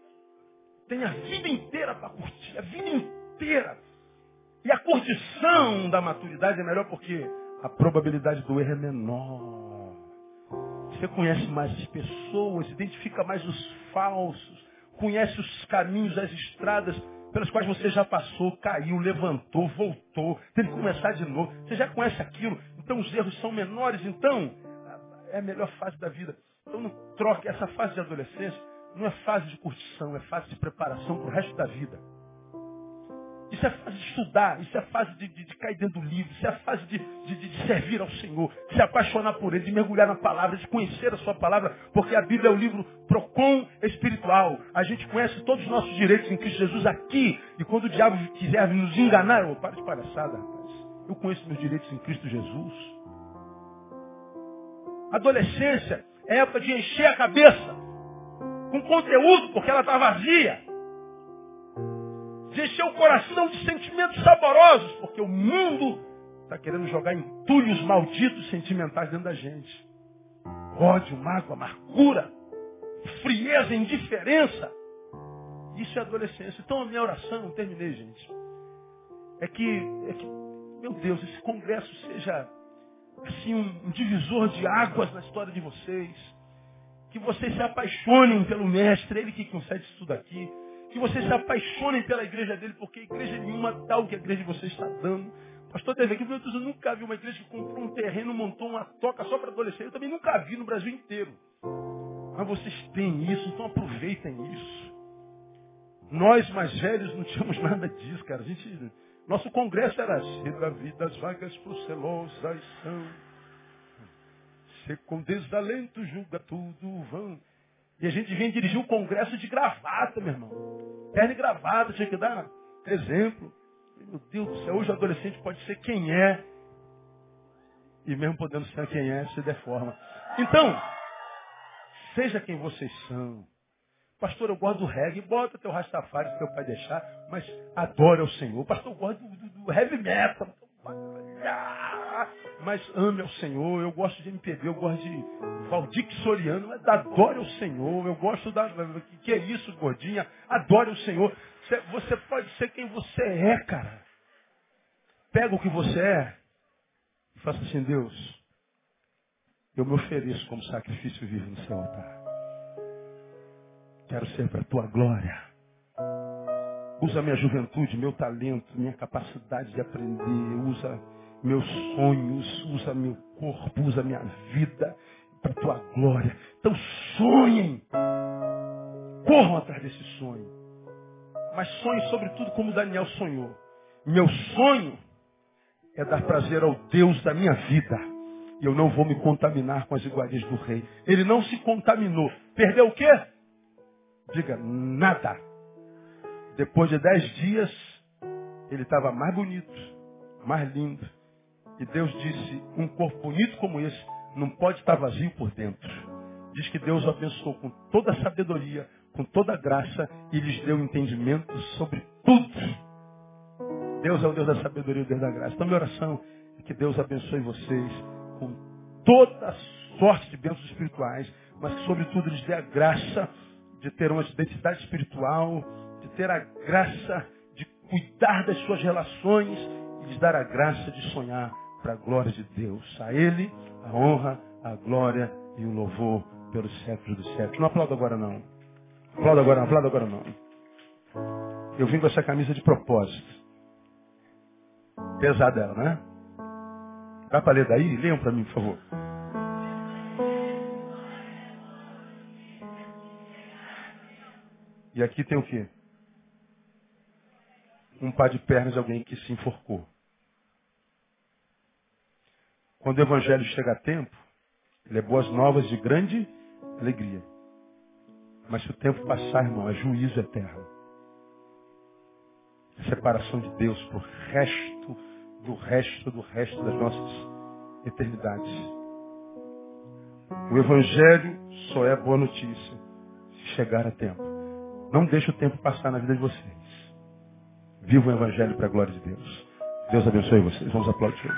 tem a vida inteira para curtir, a vida inteira. E a curtição da maturidade é melhor porque a probabilidade do erro é menor. Você conhece mais as pessoas, identifica mais os falsos, conhece os caminhos, as estradas pelas quais você já passou, caiu, levantou, voltou, teve que começar de novo. Você já conhece aquilo, então os erros são menores, então é a melhor fase da vida. Então não troque essa fase de adolescência, não é fase de curtição, é fase de preparação para o resto da vida. Isso é fase de estudar, isso é fase de, de, de cair dentro do livro, isso é fase de, de, servir ao Senhor, de se apaixonar por Ele, de mergulhar na palavra, de conhecer a sua palavra, porque a Bíblia é o livro Procon espiritual. A gente conhece todos os nossos direitos em Cristo Jesus aqui, e quando o diabo quiser nos enganar, oh, para de palhaçada, rapaz. Eu conheço meus direitos em Cristo Jesus. Adolescência é época de encher a cabeça com conteúdo, porque ela está vazia de encher o coração de sentimentos saborosos, porque o mundo está querendo jogar entulhos malditos sentimentais dentro da gente. Ódio, mágoa, amargura, frieza, indiferença. Isso é adolescência. Então a minha oração, terminei, gente. É que, é que, meu Deus, esse congresso seja assim um, divisor de águas na história de vocês. Que vocês se apaixonem pelo mestre, ele que concede isso tudo aqui que vocês se apaixonem pela igreja dele, porque igreja nenhuma dá o que a igreja de vocês está dando. Pastor teve aqui, eu nunca vi uma igreja que comprou um terreno, montou uma toca só para adolescente. Eu também nunca vi no Brasil inteiro. Mas vocês têm isso, então aproveitem isso. Nós mais velhos não tínhamos nada disso, cara. A gente, nosso congresso era assim, da vida as vagas procelosas são. Se com desalento julga tudo vão. E a gente vem dirigir um congresso de gravata, meu irmão. Terno e gravata, tinha que dar exemplo. Meu Deus do céu, hoje o adolescente pode ser quem é. E mesmo podendo ser quem é, se deforma. Então, seja quem vocês são. Pastor, eu gosto do reggae, bota teu Rastafari se teu pai deixar, mas adora o Senhor. Pastor, eu gosto do, do, heavy metal. Mas ame ao Senhor, eu gosto de MPB, eu gosto de Valdir Soriano, mas adore o Senhor, eu gosto da. Que é isso, gordinha? Adore o Senhor. Você pode ser quem você é, cara. Pega o que você é e faça assim, Deus, eu me ofereço como sacrifício vivo no seu altar. Quero ser para a tua glória. Usa minha juventude, meu talento, minha capacidade de aprender. Usa meus sonhos, usa meu corpo, usa minha vida para a tua glória. Então sonhem. Corram atrás desse sonho. Mas sonhem sobretudo como Daniel sonhou. Meu sonho é dar prazer ao Deus da minha vida. E eu não vou me contaminar com as iguarias do rei. Ele não se contaminou. Perdeu o quê? Diga, nada. Depois de dez dias, ele estava mais bonito, mais lindo. E Deus disse, um corpo bonito como esse não pode estar vazio por dentro. Diz que Deus o abençoou com toda a sabedoria, com toda a graça e lhes deu entendimento sobre tudo. Deus é o Deus da sabedoria e o Deus da graça. Então minha oração é que Deus abençoe vocês com toda sorte de bênçãos espirituais, mas que sobretudo lhes dê a graça de ter uma identidade espiritual, de ter a graça de cuidar das suas relações e lhes dar a graça de sonhar para a glória de Deus. A Ele a honra, a glória e o louvor pelos séculos dos séculos. Não aplauda agora não. Aplauda agora, não aplauda agora não. Eu vim com essa camisa de propósito. Pesada ela, né? Dá para ler daí? Leiam para mim, por favor. E aqui tem o quê? Um par de pernas de alguém que se enforcou. Quando o Evangelho chega a tempo, ele é boas novas de grande alegria. Mas se o tempo passar, irmão, é juízo eterno. É separação de Deus para o resto do resto do resto das nossas eternidades. O Evangelho só é boa notícia se chegar a tempo. Não deixe o tempo passar na vida de vocês. Viva o Evangelho para a glória de Deus. Deus abençoe vocês. Vamos aplaudir.